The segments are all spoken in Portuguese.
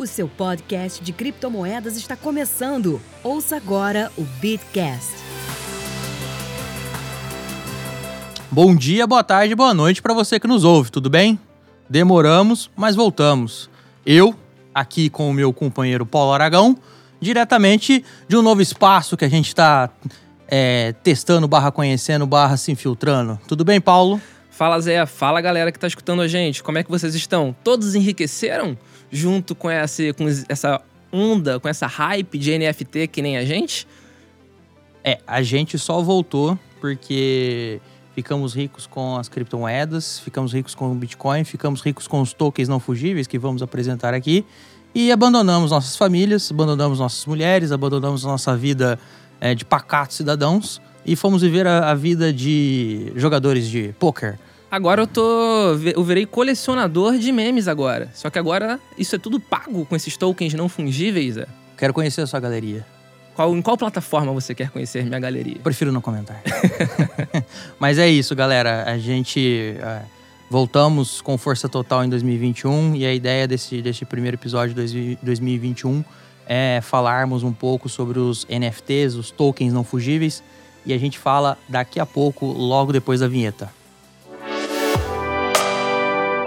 O seu podcast de criptomoedas está começando. Ouça agora o Bitcast. Bom dia, boa tarde, boa noite para você que nos ouve, tudo bem? Demoramos, mas voltamos. Eu, aqui com o meu companheiro Paulo Aragão, diretamente de um novo espaço que a gente está é, testando, barra conhecendo, barra se infiltrando. Tudo bem, Paulo? Fala Zé, fala galera que tá escutando a gente, como é que vocês estão? Todos enriqueceram junto com essa, com essa onda, com essa hype de NFT que nem a gente? É, a gente só voltou porque ficamos ricos com as criptomoedas, ficamos ricos com o Bitcoin, ficamos ricos com os tokens não fugíveis que vamos apresentar aqui e abandonamos nossas famílias, abandonamos nossas mulheres, abandonamos nossa vida é, de pacatos cidadãos e fomos viver a, a vida de jogadores de poker. Agora eu tô. Eu virei colecionador de memes agora. Só que agora isso é tudo pago com esses tokens não fungíveis, é? Quero conhecer a sua galeria. Qual, em qual plataforma você quer conhecer minha galeria? Prefiro não comentar. Mas é isso, galera. A gente é, voltamos com força total em 2021 e a ideia desse, desse primeiro episódio de 2021 é falarmos um pouco sobre os NFTs, os tokens não fugíveis. E a gente fala daqui a pouco, logo depois da vinheta.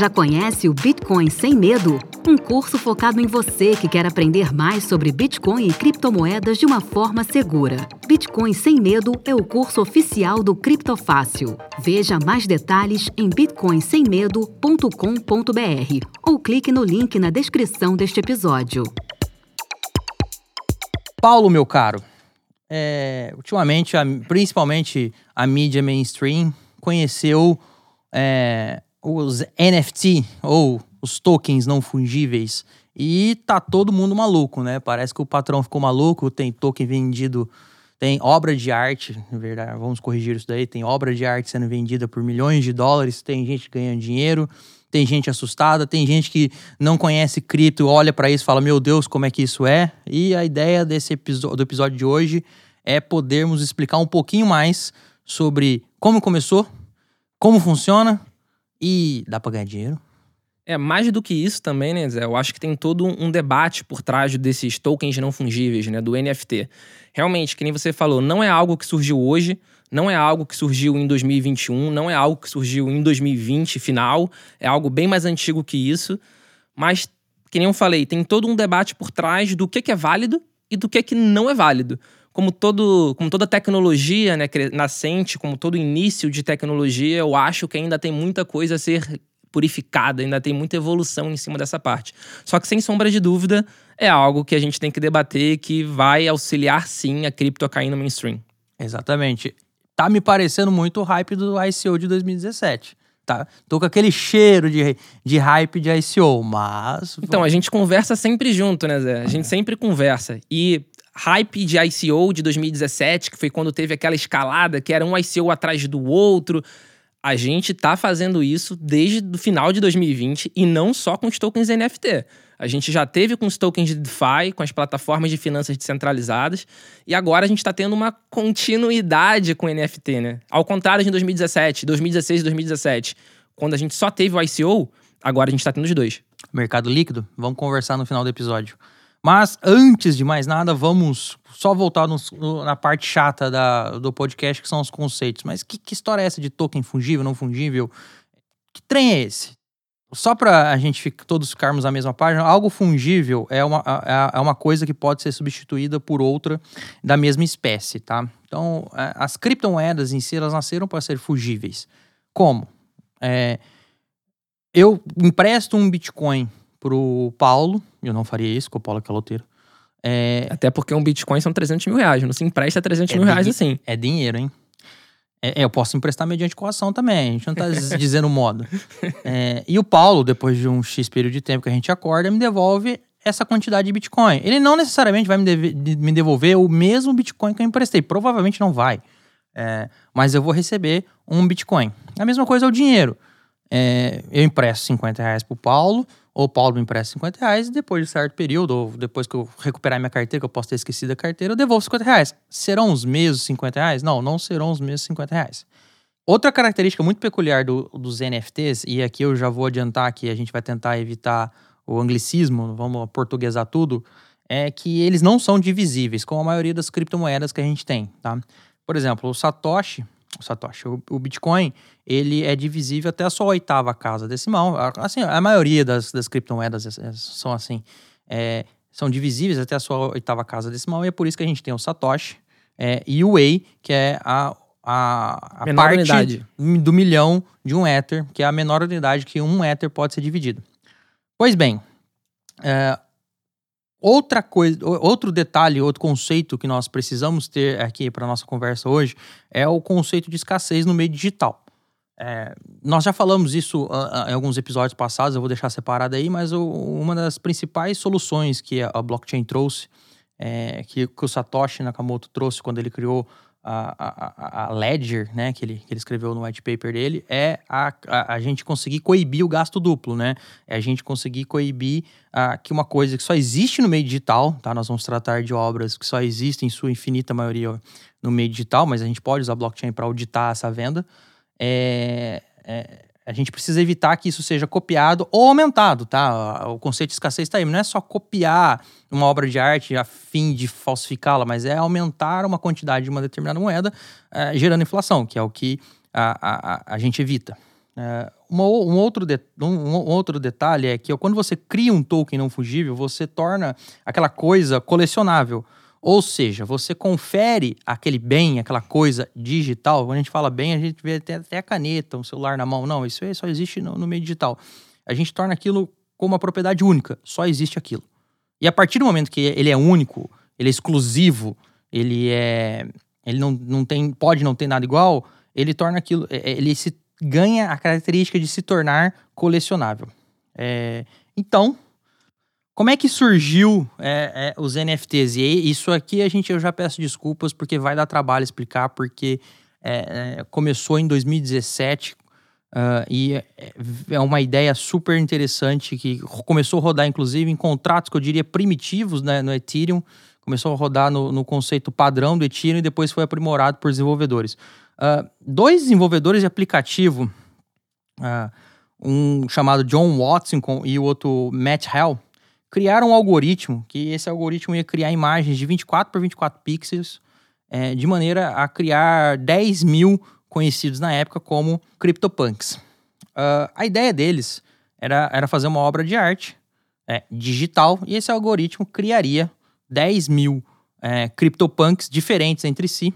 Já conhece o Bitcoin Sem Medo? Um curso focado em você que quer aprender mais sobre Bitcoin e criptomoedas de uma forma segura. Bitcoin Sem Medo é o curso oficial do Criptofácil. Veja mais detalhes em bitcoinsemmedo.com.br ou clique no link na descrição deste episódio. Paulo, meu caro, é, ultimamente, principalmente a mídia mainstream, conheceu é, os NFT ou os tokens não fungíveis e tá todo mundo maluco, né? Parece que o patrão ficou maluco, tem token vendido, tem obra de arte, na verdade, vamos corrigir isso daí, tem obra de arte sendo vendida por milhões de dólares, tem gente ganhando dinheiro, tem gente assustada, tem gente que não conhece cripto, olha para isso e fala: "Meu Deus, como é que isso é?". E a ideia desse episódio do episódio de hoje é podermos explicar um pouquinho mais sobre como começou, como funciona e dá para ganhar dinheiro? É, mais do que isso também, né, Zé? Eu acho que tem todo um debate por trás desses tokens não fungíveis, né, do NFT. Realmente, que nem você falou, não é algo que surgiu hoje, não é algo que surgiu em 2021, não é algo que surgiu em 2020 final, é algo bem mais antigo que isso. Mas, que nem eu falei, tem todo um debate por trás do que, é válido e do que não é válido como, todo, como toda tecnologia né, nascente, como todo início de tecnologia, eu acho que ainda tem muita coisa a ser purificada, ainda tem muita evolução em cima dessa parte. Só que, sem sombra de dúvida, é algo que a gente tem que debater que vai auxiliar sim a cripto a cair no mainstream. Exatamente. Tá me parecendo muito o hype do ICO de 2017. Tá, tô com aquele cheiro de, de hype de ICO, mas. Então, a gente conversa sempre junto, né, Zé? A gente sempre conversa. E hype de ICO de 2017, que foi quando teve aquela escalada, que era um ICO atrás do outro. A gente tá fazendo isso desde o final de 2020 e não só com os tokens NFT. A gente já teve com os tokens de DeFi, com as plataformas de finanças descentralizadas, e agora a gente está tendo uma continuidade com NFT, né? Ao contrário de 2017, 2016 e 2017, quando a gente só teve o ICO, agora a gente está tendo os dois. Mercado líquido? Vamos conversar no final do episódio. Mas antes de mais nada, vamos só voltar no, no, na parte chata da, do podcast, que são os conceitos. Mas que, que, história é essa de token fungível, não fungível? Que trem é esse? Só para a gente ficar, todos ficarmos na mesma página, algo fungível é uma, é uma coisa que pode ser substituída por outra da mesma espécie, tá? Então, é, as criptomoedas em si, elas nasceram para ser fungíveis. Como? É, eu empresto um Bitcoin pro Paulo, eu não faria isso, com o Paulo é caloteiro. É... Até porque um Bitcoin são 300 mil reais, não se empresta 300 é mil reais assim. É dinheiro, hein? É, é, eu posso emprestar mediante coação também, a gente não tá dizendo modo. É, e o Paulo, depois de um X período de tempo que a gente acorda, me devolve essa quantidade de Bitcoin. Ele não necessariamente vai me, deve, me devolver o mesmo Bitcoin que eu emprestei. Provavelmente não vai. É, mas eu vou receber um Bitcoin. A mesma coisa é o dinheiro. É, eu empresto 50 reais pro Paulo, ou Paulo me empresta 50 reais, e depois de certo período, ou depois que eu recuperar minha carteira, que eu posso ter esquecido a carteira, eu devolvo 50 reais. Serão os mesmos 50 reais? Não, não serão os mesmos 50 reais. Outra característica muito peculiar do, dos NFTs, e aqui eu já vou adiantar que a gente vai tentar evitar o anglicismo, vamos portuguesar tudo, é que eles não são divisíveis, como a maioria das criptomoedas que a gente tem, tá? Por exemplo, o Satoshi, Satoshi, o, o Bitcoin, ele é divisível até a sua oitava casa decimal. Assim, a maioria das, das criptomoedas são assim, é, são divisíveis até a sua oitava casa decimal, e é por isso que a gente tem o Satoshi é, e o Wei, que é a a, a parte unidade. do milhão de um Ether, que é a menor unidade que um Ether pode ser dividido. Pois bem, é, outra coisa, outro detalhe, outro conceito que nós precisamos ter aqui para nossa conversa hoje é o conceito de escassez no meio digital. É, nós já falamos isso uh, em alguns episódios passados, eu vou deixar separado aí, mas o, uma das principais soluções que a blockchain trouxe, é, que, que o Satoshi Nakamoto trouxe quando ele criou a, a, Ledger, né, que ele, que ele escreveu no white paper dele, é a, a, a gente conseguir coibir o gasto duplo, né? É a gente conseguir coibir uh, que uma coisa que só existe no meio digital, tá? Nós vamos tratar de obras que só existem em sua infinita maioria no meio digital, mas a gente pode usar blockchain para auditar essa venda. É, é, a gente precisa evitar que isso seja copiado ou aumentado, tá? O conceito de escassez está aí. Não é só copiar uma obra de arte a fim de falsificá-la, mas é aumentar uma quantidade de uma determinada moeda, é, gerando inflação, que é o que a, a, a gente evita. É, uma, um, outro de, um, um, outro detalhe é que quando você cria um token não fungível, você torna aquela coisa colecionável. Ou seja, você confere aquele bem, aquela coisa digital. Quando a gente fala bem, a gente vê até, até a caneta, um celular na mão. Não, isso só existe no, no meio digital. A gente torna aquilo como uma propriedade única. Só existe aquilo. E a partir do momento que ele é único, ele é exclusivo, ele é. Ele não, não tem. Pode não ter nada igual, ele torna aquilo. É, é, ele se ganha a característica de se tornar colecionável. É, então, como é que surgiu é, é, os NFTs? E isso aqui a gente eu já peço desculpas porque vai dar trabalho explicar, porque é, é começou em 2017 uh, e é, é uma ideia super interessante que começou a rodar, inclusive, em contratos que eu diria primitivos né, no Ethereum. Começou a rodar no, no conceito padrão do Ethereum e depois foi aprimorado por desenvolvedores. Uh, dois desenvolvedores de aplicativo, uh, um chamado John Watson e o outro Matt Hell, criaram um algoritmo, que esse algoritmo ia criar imagens de 24 por 24 pixels, é, de maneira a criar 10 mil conhecidos na época como CryptoPunks. Uh, a ideia deles era, era fazer uma obra de arte é, digital e esse algoritmo criaria 10 mil é, CryptoPunks diferentes entre si,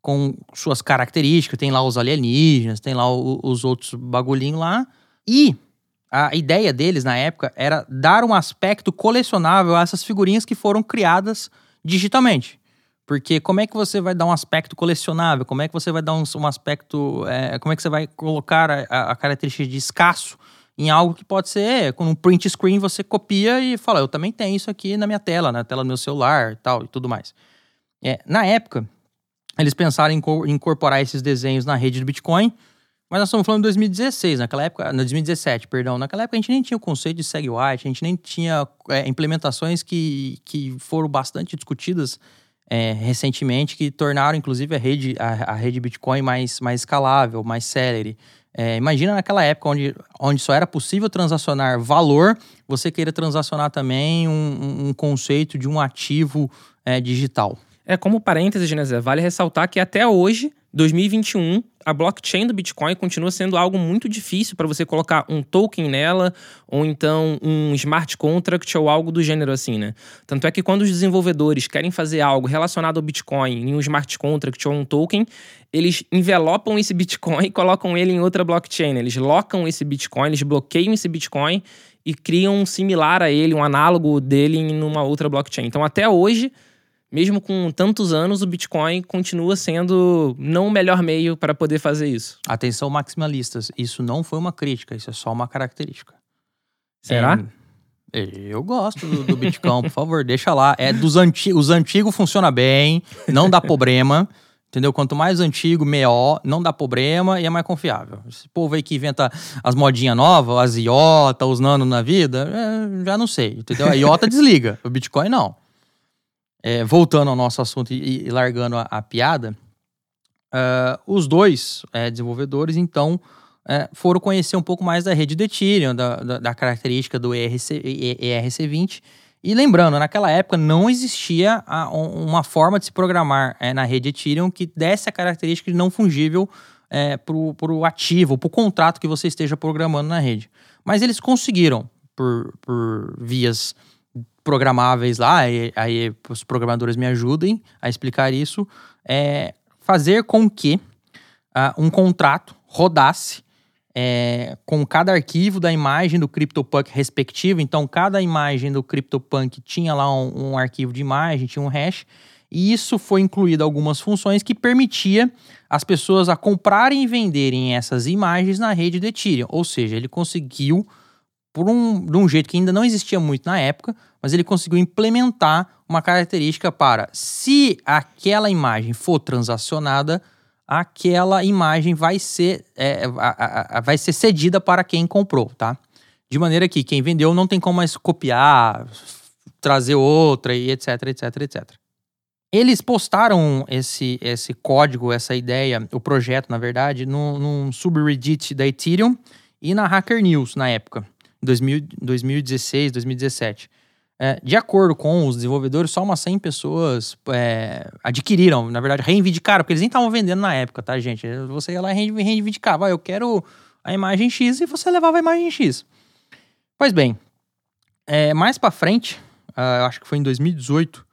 com suas características. Tem lá os alienígenas, tem lá o, os outros bagulhinhos lá. E a ideia deles na época era dar um aspecto colecionável a essas figurinhas que foram criadas digitalmente. Porque como é que você vai dar um aspecto colecionável? Como é que você vai dar um, um aspecto. É, como é que você vai colocar a, a, característica de escasso em algo que pode ser com um print screen você copia e fala, eu também tenho isso aqui na minha tela, na tela do meu celular e tal e tudo mais. É, na época, eles pensaram em incorporar esses desenhos na rede do Bitcoin mas nós estamos falando de 2016, naquela época, no 2017, perdão. Naquela época a gente nem tinha o conceito de seg white, a gente nem tinha é, implementações que, que foram bastante discutidas é, recentemente, que tornaram inclusive a rede, a, a, rede Bitcoin mais, mais escalável, mais célere. É, imagina naquela época onde, onde só era possível transacionar valor, você queira transacionar também um, um conceito de um ativo é, digital. É, como parênteses, né, Zé? Vale ressaltar que até hoje 2021, a blockchain do Bitcoin continua sendo algo muito difícil para você colocar um token nela, ou então um smart contract ou algo do gênero assim, né? Tanto é que quando os desenvolvedores querem fazer algo relacionado ao Bitcoin em um smart contract ou um token, eles envelopam esse Bitcoin e colocam ele em outra blockchain. Eles locam esse Bitcoin, eles bloqueiam esse Bitcoin e criam um similar a ele, um análogo dele em uma outra blockchain. Então, até hoje mesmo com tantos anos, o Bitcoin continua sendo não o melhor meio para poder fazer isso. Atenção, maximalistas. Isso não foi uma crítica, isso é só uma característica. Será? Eu gosto do, do Bitcoin, por favor, deixa lá. É dos antigos, os antigos funciona bem, não dá problema. Entendeu? Quanto mais antigo, melhor, não dá problema e é mais confiável. Esse povo aí que inventa as modinhas novas, as IOTA, os nano na vida, é, já não sei, entendeu? A IOTA desliga, o Bitcoin não. É, voltando ao nosso assunto e, e largando a, a piada, uh, os dois é, desenvolvedores, então, é, foram conhecer um pouco mais da rede do Ethereum, da, da, da característica do ERC, ERC20, e lembrando, naquela época não existia a, uma forma de se programar é, na rede Ethereum que desse a característica de não fungível é, para o ativo, para o contrato que você esteja programando na rede. Mas eles conseguiram, por, por vias programáveis lá, e, aí os programadores me ajudem a explicar isso, é fazer com que uh, um contrato rodasse é, com cada arquivo da imagem do CryptoPunk respectivo. Então, cada imagem do CryptoPunk tinha lá um, um, arquivo de imagem, tinha um hash. E isso foi incluído algumas funções que permitia as pessoas a comprarem e venderem essas imagens na rede do Ethereum. Ou seja, ele conseguiu, por um, de um jeito que ainda não existia muito na época, mas ele conseguiu implementar uma característica para, se aquela imagem for transacionada, aquela imagem vai ser, é, a, a, a, vai ser cedida para quem comprou, tá? De maneira que quem vendeu não tem como mais copiar, trazer outra e etc, etc, etc. Eles postaram esse, esse código, essa ideia, o projeto, na verdade, no, num subreddit da Ethereum e na Hacker News na época, 2000, 2016, 2017. É, de acordo com os desenvolvedores, só umas 100 pessoas é, adquiriram, na verdade, reivindicaram, porque eles nem estavam vendendo na época, tá, gente? Você ia lá e reivindicava, ah, eu quero a imagem X e você levava a imagem X. Pois bem, é, mais para frente, uh, acho que foi em 2018, uh,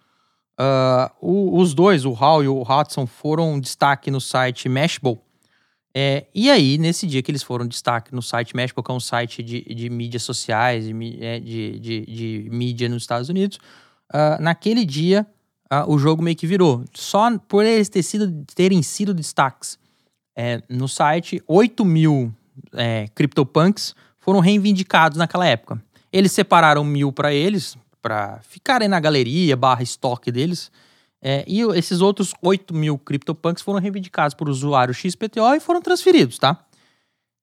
ah, o, os dois, o Hal e o Hudson, foram destaque no site Mashable, é, e aí, nesse dia que eles foram destaque no site México, que é um site de, de mídias sociais, de, é, de, de, de mídia nos Estados Unidos, uh, naquele dia uh, o jogo meio que virou. Só por eles ter sido, terem sido destaques é, no site, 8 mil é, CryptoPunks foram reivindicados naquela época. Eles separaram mil para eles, para ficarem na galeria barra estoque deles. É, e esses outros 8 mil CryptoPunks foram reivindicados por usuários XPTO e foram transferidos, tá?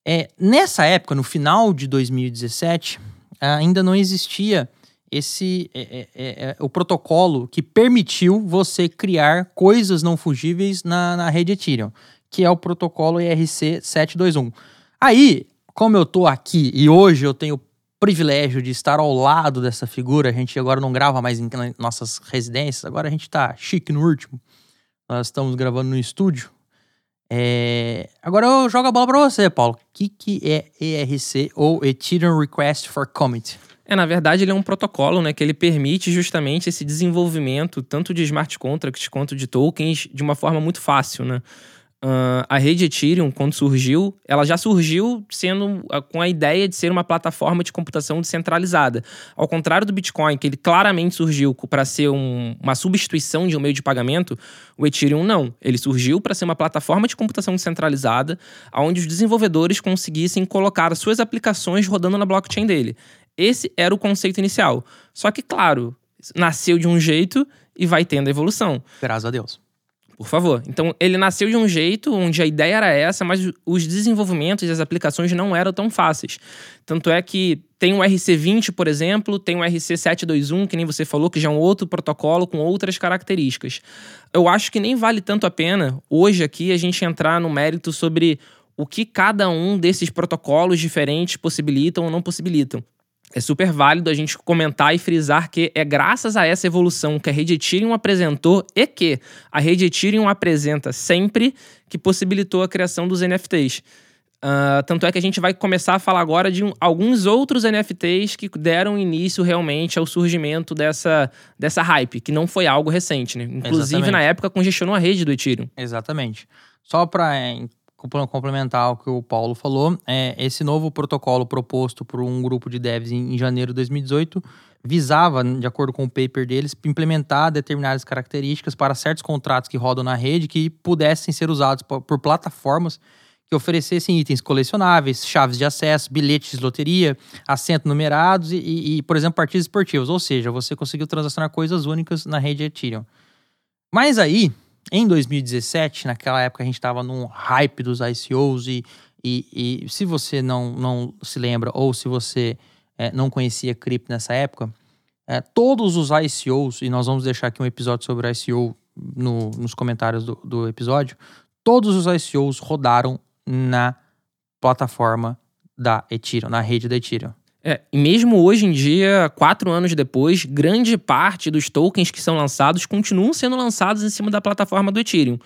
É, nessa época, no final de 2017, ainda não existia esse é, é, é, é, o protocolo que permitiu você criar coisas não fungíveis na, na rede Ethereum, que é o protocolo ERC 721. Aí, como eu tô aqui e hoje eu tenho privilégio de estar ao lado dessa figura. A gente agora não grava mais em nossas residências, agora a gente tá chique no último. Nós estamos gravando no estúdio. É... Agora eu jogo a bola para você, Paulo. O que, que é ERC ou Ethereum Request for Commit? É, na verdade, ele é um protocolo né, que ele permite justamente esse desenvolvimento tanto de smart contracts quanto de tokens de uma forma muito fácil, né? Uh, a rede Ethereum, quando surgiu, ela já surgiu sendo com a ideia de ser uma plataforma de computação descentralizada. Ao contrário do Bitcoin, que ele claramente surgiu para ser um, uma substituição de um meio de pagamento, o Ethereum não. Ele surgiu para ser uma plataforma de computação descentralizada, onde os desenvolvedores conseguissem colocar as suas aplicações rodando na blockchain dele. Esse era o conceito inicial. Só que, claro, nasceu de um jeito e vai tendo evolução. Graças a Deus. Por favor. Então, ele nasceu de um jeito onde a ideia era essa, mas os desenvolvimentos e as aplicações não eram tão fáceis. Tanto é que tem o RC20, por exemplo, tem o RC721, que nem você falou, que já é um outro protocolo com outras características. Eu acho que nem vale tanto a pena hoje aqui a gente entrar no mérito sobre o que cada um desses protocolos diferentes possibilitam ou não possibilitam é super válido a gente comentar e frisar que é graças a essa evolução que a rede Ethereum apresentou e que a rede Ethereum apresenta sempre que possibilitou a criação dos NFTs. Uh, ah, tanto é que a gente vai começar a falar agora de um, alguns outros NFTs que deram início realmente ao surgimento dessa, dessa hype, que não foi algo recente, né? Inclusive, Exatamente. na época, congestionou a rede do Ethereum. Exatamente. Só para complementar ao que o Paulo falou, é, esse novo protocolo proposto por um grupo de devs em, em, janeiro de 2018 visava, de acordo com o paper deles, implementar determinadas características para certos contratos que rodam na rede que pudessem ser usados por, plataformas que oferecessem itens colecionáveis, chaves de acesso, bilhetes de loteria, assentos numerados e, e, por exemplo, partidas esportivas. Ou seja, você conseguiu transacionar coisas únicas na rede Ethereum. Mas aí, em 2017, naquela época a gente estava num hype dos ICOs e, e, e, se você não, não se lembra ou se você é, não conhecia cripto nessa época, é, todos os ICOs, e nós vamos deixar aqui um episódio sobre ICO no, nos comentários do, do episódio, todos os ICOs rodaram na plataforma da Ethereum, na rede da Ethereum. É, e mesmo hoje em dia, quatro anos depois, grande parte dos tokens que são lançados continuam sendo lançados em cima da plataforma do Ethereum.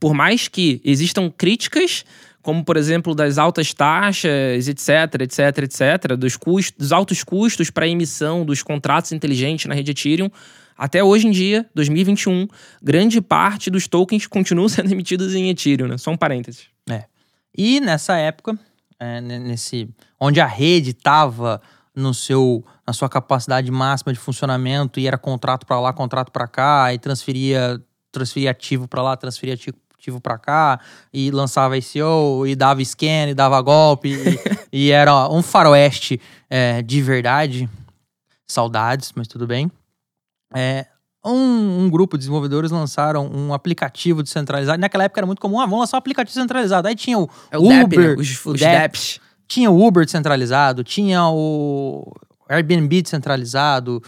Por mais que existam críticas, como por exemplo das altas taxas, etc, etc, etc, dos, custos, dos altos custos para emissão dos contratos inteligentes na rede Ethereum, até hoje em dia, 2021, grande parte dos tokens continuam sendo emitidos em Ethereum, né? Só um parênteses. É. E nessa época, é, nesse, onde a rede estava no seu na sua capacidade máxima de funcionamento e era contrato para lá, contrato para cá e transferia transferia ativo para lá, transferia ativo para cá e lançava ICO e dava scan e dava golpe e, e, era um faroeste é, de verdade. Saudades, mas tudo bem. É, um, um, grupo de desenvolvedores lançaram um aplicativo descentralizado. Naquela época era muito comum, ah, vamos lançar um aplicativo descentralizado. Aí tinha o, é o Uber, DEP, né? os, os. Tinha o Uber descentralizado, tinha o Airbnb descentralizado,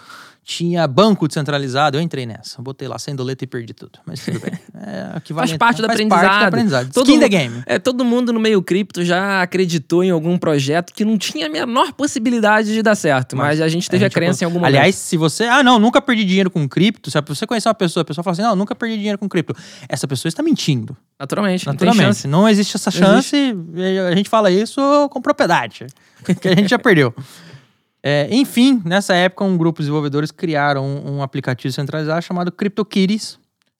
tinha banco descentralizado. Eu entrei nessa. Botei lá sem doleta e perdi tudo. Mas tudo bem. É, faz parte, do, faz aprendizado. parte do aprendizado. Todo, Skin the game. É, todo mundo no meio cripto já acreditou em algum projeto que não tinha a menor possibilidade de dar certo. Mas, mas a gente teve a, gente a crença em algum momento. Aliás, se você. Ah, não, nunca perdi dinheiro com cripto. Se você conhecer uma pessoa, a pessoa fala assim: não, nunca perdi dinheiro com cripto. Essa pessoa está mentindo. Naturalmente. Naturalmente. Não, não existe essa chance. Existe. A gente fala isso com propriedade. que a gente já perdeu. É, enfim, nessa época, um grupo de desenvolvedores criaram um, um aplicativo centralizado chamado CryptoKitties.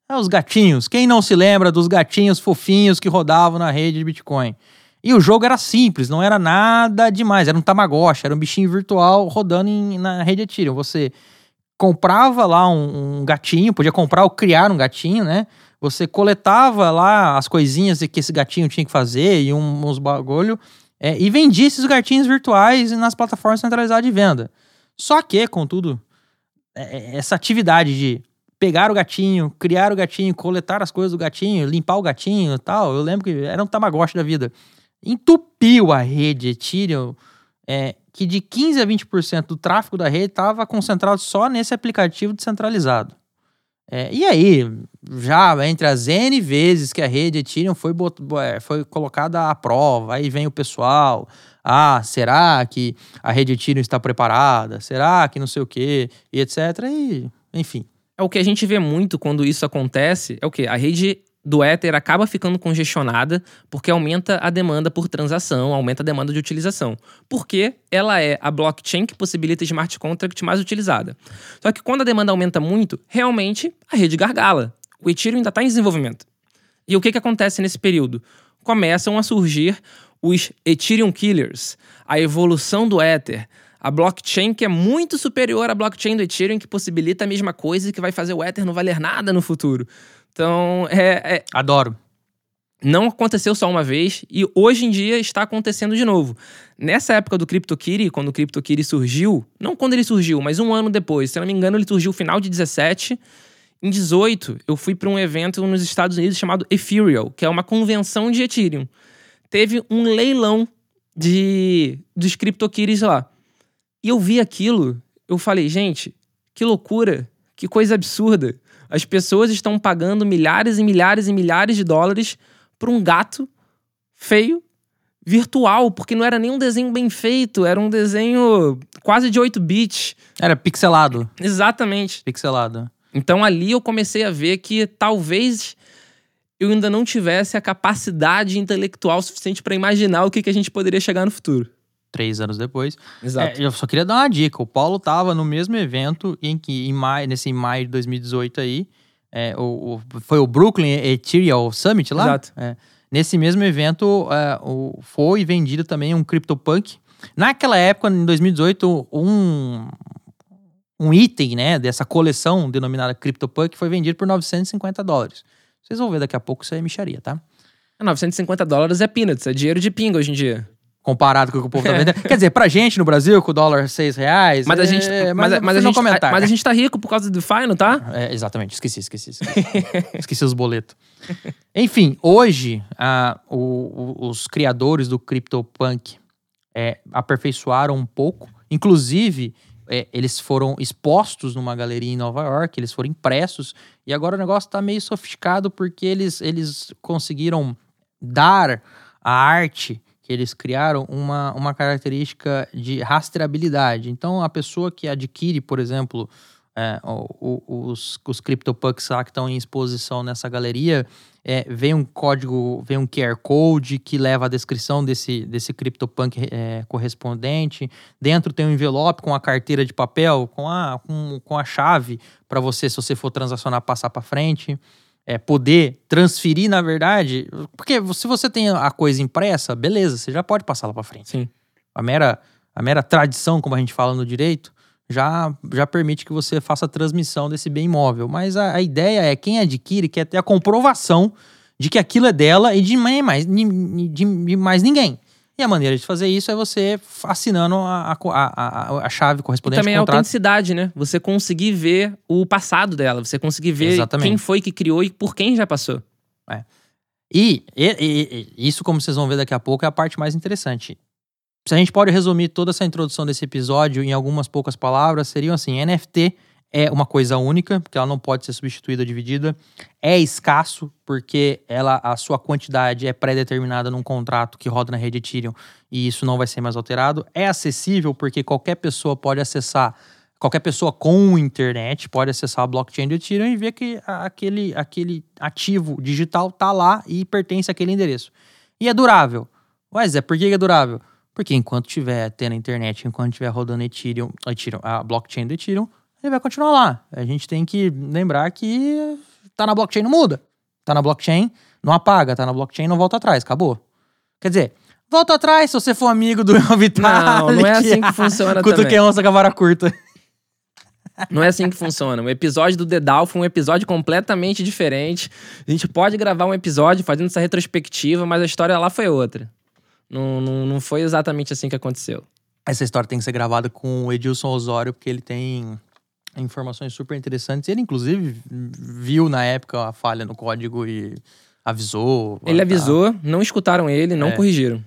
É os gatinhos. Quem não se lembra dos gatinhos fofinhos que rodavam na rede de Bitcoin? E o jogo era simples, não era nada demais. Era um Tamagotchi, era um bichinho virtual rodando em, na rede Ethereum. Você comprava lá um, um, gatinho, podia comprar ou criar um gatinho, né? Você coletava lá as coisinhas que esse gatinho tinha que fazer e um, uns bagulho é, e vendia esses gatinhos virtuais nas plataformas centralizadas de venda. Só que, contudo, é, é, essa atividade de pegar o gatinho, criar o gatinho, coletar as coisas do gatinho, limpar o gatinho e tal, eu lembro que era um tamagotchi da vida. Entupiu a rede Ethereum, é, que de 15 a 20% do tráfego da rede estava concentrado só nesse aplicativo descentralizado. É, e aí, já entre as N vezes que a rede Ethereum foi, é, foi colocada à prova, aí vem o pessoal, ah, será que a rede Ethereum está preparada? Será que não sei o quê? E etc. E, enfim. É o que a gente vê muito quando isso acontece, é o quê? A rede do Ether acaba ficando congestionada porque aumenta a demanda por transação, aumenta a demanda de utilização. Porque ela é a blockchain que possibilita smart contract mais utilizada. Só que quando a demanda aumenta muito, realmente a rede gargala. O Ethereum ainda está em desenvolvimento. E o que, que acontece nesse período? Começam a surgir os Ethereum Killers, a evolução do Ether, a blockchain que é muito superior à blockchain do Ethereum, que possibilita a mesma coisa e que vai fazer o Ether não valer nada no futuro. Então, é, é, Adoro. Não aconteceu só uma vez e hoje em dia está acontecendo de novo. Nessa época do CryptoKitty, quando o CryptoKitty surgiu, não quando ele surgiu, mas um ano depois, se não me engano, ele surgiu no final de 17. Em 18, eu fui para um evento nos Estados Unidos chamado Ethereal, que é uma convenção de Ethereum. Teve um leilão de dos CryptoKitties lá. E eu vi aquilo, eu falei, gente, que loucura, que coisa absurda. As pessoas estão pagando milhares e milhares e milhares de dólares por um gato feio, virtual, porque não era nem um desenho bem feito, era um desenho quase de 8 bits. Era pixelado. Exatamente. Pixelado. Então ali eu comecei a ver que talvez eu ainda não tivesse a capacidade intelectual suficiente para imaginar o que, que a gente poderia chegar no futuro três anos depois. Exato. É, eu só queria dar uma dica. O Paulo tava no mesmo evento em que, em maio, nesse em maio de 2018 aí, é, o, o, foi o Brooklyn Ethereal Summit lá? Exato. É, nesse mesmo evento, é, o, foi vendido também um CryptoPunk. Naquela época, em 2018, um, um item, né, dessa coleção denominada CryptoPunk foi vendido por 950 dólares. Vocês vão ver daqui a pouco, isso é micharia, tá? 950 dólares é peanuts, é dinheiro de pinga hoje em dia. Comparado com o que o povo tá vendendo. Quer dizer, pra gente no Brasil, com o dólar 6 reais. Mas a gente, é, mas, mas, a não gente, comentar. mas a gente tá rico por causa do DeFi, não tá? É, exatamente, esqueci, esqueci. Esqueci, esqueci os boletos. Enfim, hoje, o- o- os criadores do CryptoPunk é, aperfeiçoaram um pouco. Inclusive, é, eles foram expostos numa galeria em Nova York, eles foram impressos. E agora o negócio tá meio sofisticado porque eles, eles conseguiram dar à arte eles criaram uma, uma característica de rastreabilidade. Então, a pessoa que adquire, por exemplo, é, o- o- os, os CryptoPunks lá que estão em exposição nessa galeria, é, vem um código, vem um QR Code que leva a descrição desse, desse CryptoPunk é, correspondente. Dentro tem um envelope com a carteira de papel, com a, com, com a chave para você, se você for transacionar, passar para frente. É, poder transferir, na verdade, porque se você tem a coisa impressa, beleza, você já pode passar lá para frente Sim. a mera, a mera tradição, como a gente fala no direito, já, já permite que você faça a transmissão desse bem imóvel. Mas a, a ideia é quem adquire quer ter a comprovação de que aquilo é dela e de mais, de, de- de mais ninguém. E a maneira de fazer isso é você assinando a, a, a, a chave E correspondente também ao a contrato. autenticidade, né? Você conseguir ver o passado dela, você conseguir ver Exatamente. quem foi que criou e por quem já passou. E, e- e- e isso, como vocês vão ver daqui a pouco, é a parte mais interessante. Se a gente pode resumir toda essa introdução desse episódio em algumas poucas palavras, seriam assim: NFT é uma coisa única, porque ela não pode ser substituída ou dividida. É escasso, porque ela, a sua quantidade é pré-determinada num contrato que roda na rede Ethereum e isso não vai ser mais alterado. É acessível, porque qualquer pessoa pode acessar. Qualquer pessoa com internet pode acessar a blockchain do Ethereum e ver que aquele, aquele ativo digital tá lá e pertence àquele endereço. E é durável. Mas é por que é durável? Porque enquanto tiver tendo internet, enquanto tiver rodando Ethereum, Ethereum, a blockchain do Ethereum, ele vai continuar lá. A gente tem que lembrar que tá na blockchain não muda. Tá na blockchain, não apaga. Tá na blockchain, não volta atrás. Acabou. Quer dizer, volta atrás se você for amigo do Vital. Não, não é assim que funciona Cutuque também. onça com a vara curta. Não é assim que funciona. O episódio do Dedal foi um episódio completamente diferente. A gente pode gravar um episódio fazendo essa retrospectiva, mas a história lá foi outra. Não, não, não foi exatamente assim que aconteceu. Essa história tem que ser gravada com o Edilson Osório, porque ele tem informações super interessantes. Ele, inclusive, viu na época a falha no código e avisou. Ele tá? avisou, não escutaram ele, não É. corrigiram.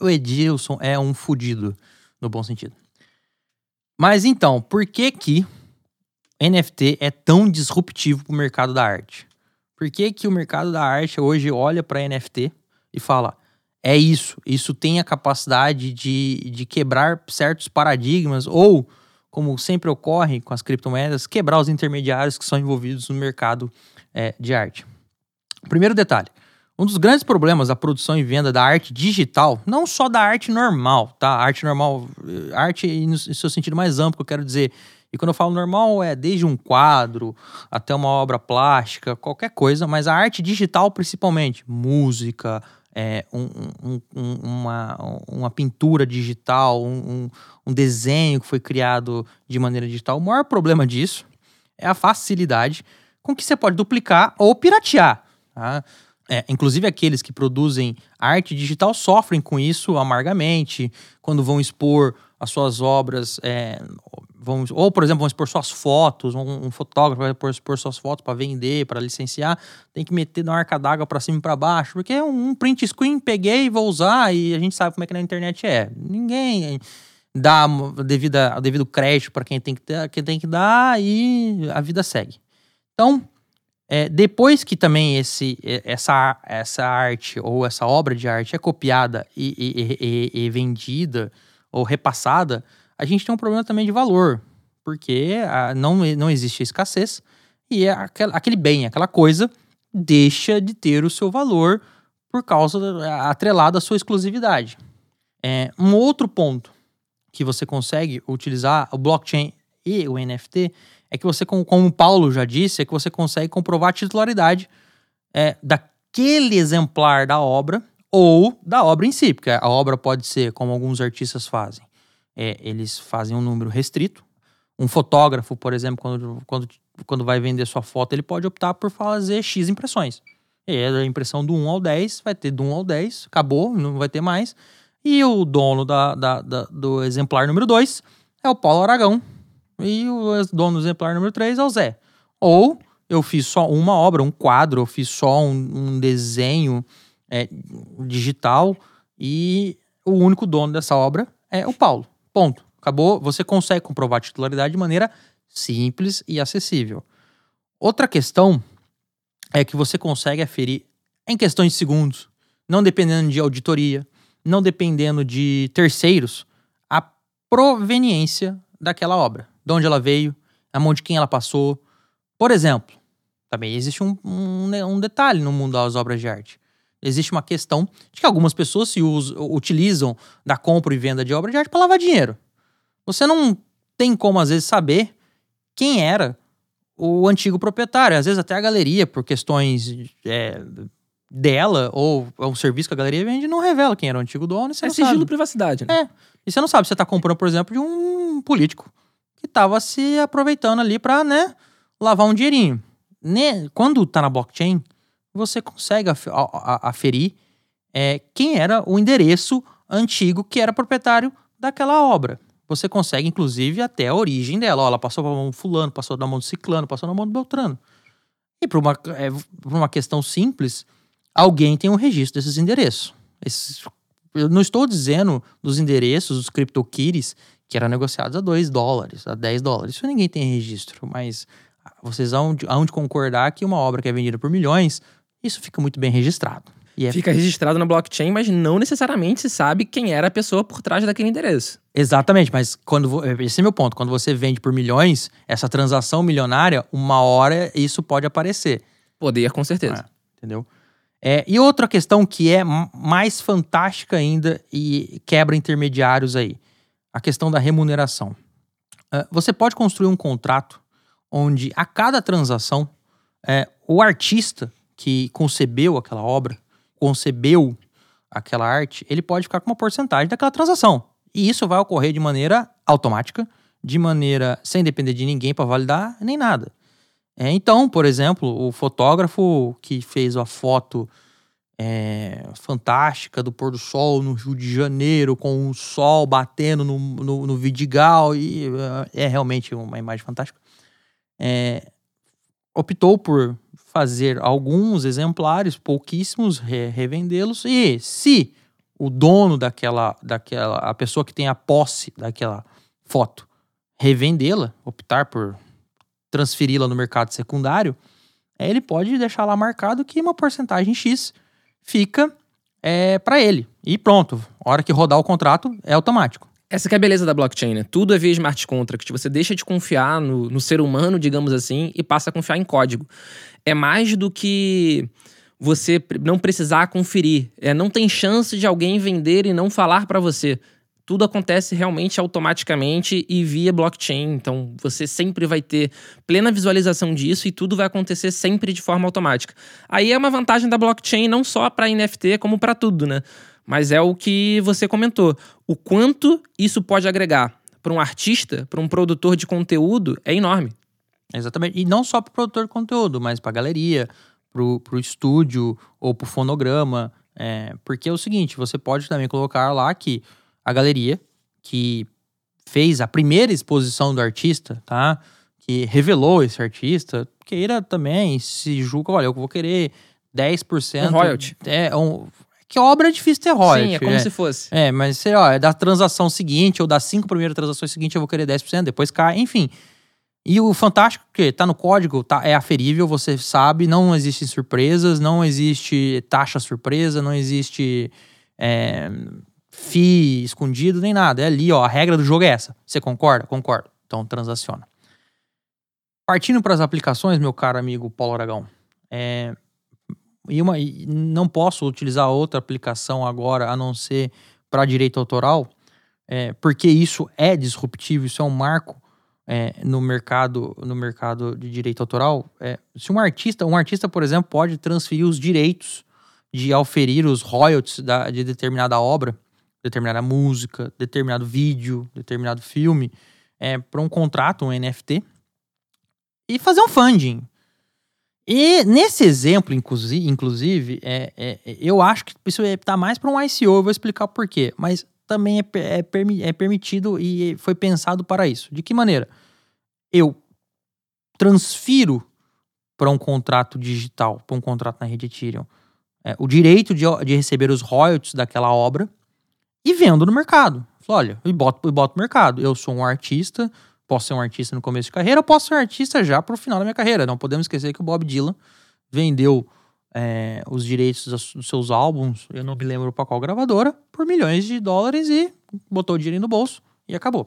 O Edilson é um fudido, no bom sentido. Mas então, por que que NFT é tão disruptivo pro mercado da arte? Por que que o mercado da arte hoje olha para NFT e fala: é isso, isso tem a capacidade de, de quebrar certos paradigmas ou, como sempre ocorre com as criptomoedas, quebrar os intermediários que são envolvidos no mercado é, de arte. Primeiro detalhe. Um dos grandes problemas da produção e venda da arte digital, não só da arte normal, tá? Arte normal, eh, arte no seu sentido mais amplo, eu quero dizer. E quando eu falo normal, é desde um quadro até uma obra plástica, qualquer coisa, mas a arte digital principalmente, música, é, um- um- um- uma, uma pintura digital, um, um- um desenho que foi criado de maneira digital. O maior problema disso é a facilidade com que você pode duplicar ou piratear. Tá? É, inclusive aqueles que produzem arte digital sofrem com isso amargamente quando vão expor as suas obras, é, ou por exemplo vão expor suas fotos, um, um fotógrafo vai expor, suas fotos para vender, para licenciar, tem que meter na arca d'água para cima e para baixo, porque é um, print screen, peguei, vou usar e a gente sabe como é que na internet é. Ninguém dá devida, devido crédito para quem tem que ter, quem tem que dar e a vida segue. Então, é, depois que também esse, essa, essa arte ou essa obra de arte é copiada e, e- e- e vendida ou repassada, a gente tem um problema também de valor, porque ah, não, não existe escassez e é aquel- aquele bem, aquela coisa, deixa de ter o seu valor por causa da- atrelado à sua exclusividade. É, um outro ponto que você consegue utilizar o blockchain e o NFT é que você, como, como o Paulo já disse, é que você consegue comprovar a titularidade é, daquele exemplar da obra ou da obra em si, porque a obra pode ser, como alguns artistas fazem, é, eles fazem um número restrito. Um fotógrafo, por exemplo, quando, quando, quando vai vender sua foto, ele pode optar por fazer X impressões. E a impressão do 1 ao 10, vai ter do 1 ao 10, acabou, não vai ter mais. E o dono da, da, da do exemplar número 2 é o Paulo Aragão. E o dono do exemplar número 3 é o Zé. Ou eu fiz só uma obra, um quadro, eu fiz só um, um desenho é, digital e o único dono dessa obra é o Paulo. Ponto. Acabou. Você consegue comprovar a titularidade de maneira simples e acessível. Outra questão é que você consegue aferir em questões de segundos, não dependendo de auditoria, não dependendo de terceiros, a proveniência daquela obra. De onde ela veio, a mão de quem ela passou. Por exemplo, também existe um, um, um detalhe no mundo das obras de arte. Existe uma questão de que algumas pessoas se usam, utilizam da compra e venda de obra de arte para lavar dinheiro. Você não tem como, às vezes, saber quem era o antigo proprietário. Às vezes até a galeria, por questões é, dela ou é um serviço que a galeria vende, não revela quem era o antigo dono. É não sigilo sabe. privacidade, né? É. E você não sabe, você está comprando, por exemplo, de um político que estava se aproveitando ali para, né, lavar um dinheirinho. Ne Quando está na blockchain, você consegue aferir é, quem era o endereço antigo que era proprietário daquela obra. Você consegue, inclusive, até a origem dela. Ó, ela passou para mão do fulano, passou da mão do ciclano, passou na mão do beltrano. E por uma, é, por uma questão simples, alguém tem um registro desses endereços. Esses, eu não estou dizendo dos endereços dos CryptoKitties que eram negociados a 2 dólares, a 10 dólares. Isso ninguém tem registro, mas vocês hão de, hão de concordar que uma obra que é vendida por milhões, isso fica muito bem registrado. É... Fica registrado na blockchain, mas não necessariamente se sabe quem era a pessoa por trás daquele endereço. Exatamente, mas quando esse é meu ponto. Quando você vende por milhões, essa transação milionária, uma hora isso pode aparecer. Poder, com certeza. É, entendeu? É, e outra questão que é mais fantástica ainda e quebra intermediários aí, a questão da remuneração. Uh, você pode construir um contrato onde a cada transação é, o artista que concebeu aquela obra concebeu aquela arte, ele pode ficar com uma porcentagem daquela transação. E isso vai ocorrer de maneira automática, de maneira sem depender de ninguém para validar, nem nada. É, então, por exemplo, o fotógrafo que fez a foto é, fantástica do pôr do sol no Rio de Janeiro, com o sol batendo no, no, no Vidigal, e é, é realmente uma imagem fantástica, é, optou por fazer alguns exemplares, pouquíssimos, re revendê-los. E se o dono daquela, daquela, a pessoa que tem a posse daquela foto, revendê-la, optar por transferi-la no mercado secundário, ele pode deixar lá marcado que uma porcentagem X fica é, para ele. E pronto, a hora que rodar o contrato é automático. Essa é a beleza da blockchain, né? Tudo é via smart contract. Você deixa de confiar no, no ser humano, digamos assim, e passa a confiar em código. É mais do que você não precisar conferir. É, não tem chance de alguém vender e não falar para você. Tudo acontece realmente automaticamente e via blockchain. Então você sempre vai ter plena visualização disso e tudo vai acontecer sempre de forma automática. Aí é uma vantagem da blockchain não só para NFT, como para tudo, né? Mas é o que você comentou. O quanto isso pode agregar para um artista, para um produtor de conteúdo, é enorme. Exatamente. E não só para o produtor de conteúdo, mas para a galeria, para o estúdio ou para o fonograma. É, porque é o seguinte, você pode também colocar lá que a galeria que fez a primeira exposição do artista, tá? Que revelou esse artista, queira também, se julga, olha, eu vou querer 10%. Um royalty. É, um, que obra é difícil ter royalty. Sim, é como é. se fosse. É, mas sei lá, é da transação seguinte ou das cinco primeiras transações seguintes eu vou querer 10%, depois cai, enfim. E o fantástico que tá no código, tá, é aferível, você sabe, não existem surpresas, não existe taxa surpresa, não existe é, FII escondido, nem nada. É ali, ó, a regra do jogo é essa. Você concorda? Concordo. Então transaciona. Partindo para as aplicações, meu caro amigo Paulo Aragão, é, e, uma, não posso utilizar outra aplicação agora a não ser para direito autoral, é, porque isso é disruptivo, isso é um marco é, no mercado no mercado de direito autoral. É, se um artista, um artista, por exemplo, pode transferir os direitos de auferir os royalties da, de determinada obra, determinada música, determinado vídeo, determinado filme, é, para um contrato, um NFT, e fazer um funding. E nesse exemplo, inclusive, inclusive é, é, eu acho que isso está mais para um ICO, eu vou explicar por quê. Mas também é, é, é permitido e foi pensado para isso. De que maneira? Eu transfiro para um contrato digital, para um contrato na rede Ethereum, é, o direito de, de receber os royalties daquela obra e vendo no mercado. olha, e boto, e boto no mercado. Eu sou um artista, posso ser um artista no começo de carreira, eu posso ser um artista já para o final da minha carreira. Não podemos esquecer que o Bob Dylan vendeu é, os direitos dos seus álbuns, eu não me lembro para qual gravadora, por milhões de dólares e botou o dinheiro no bolso e acabou.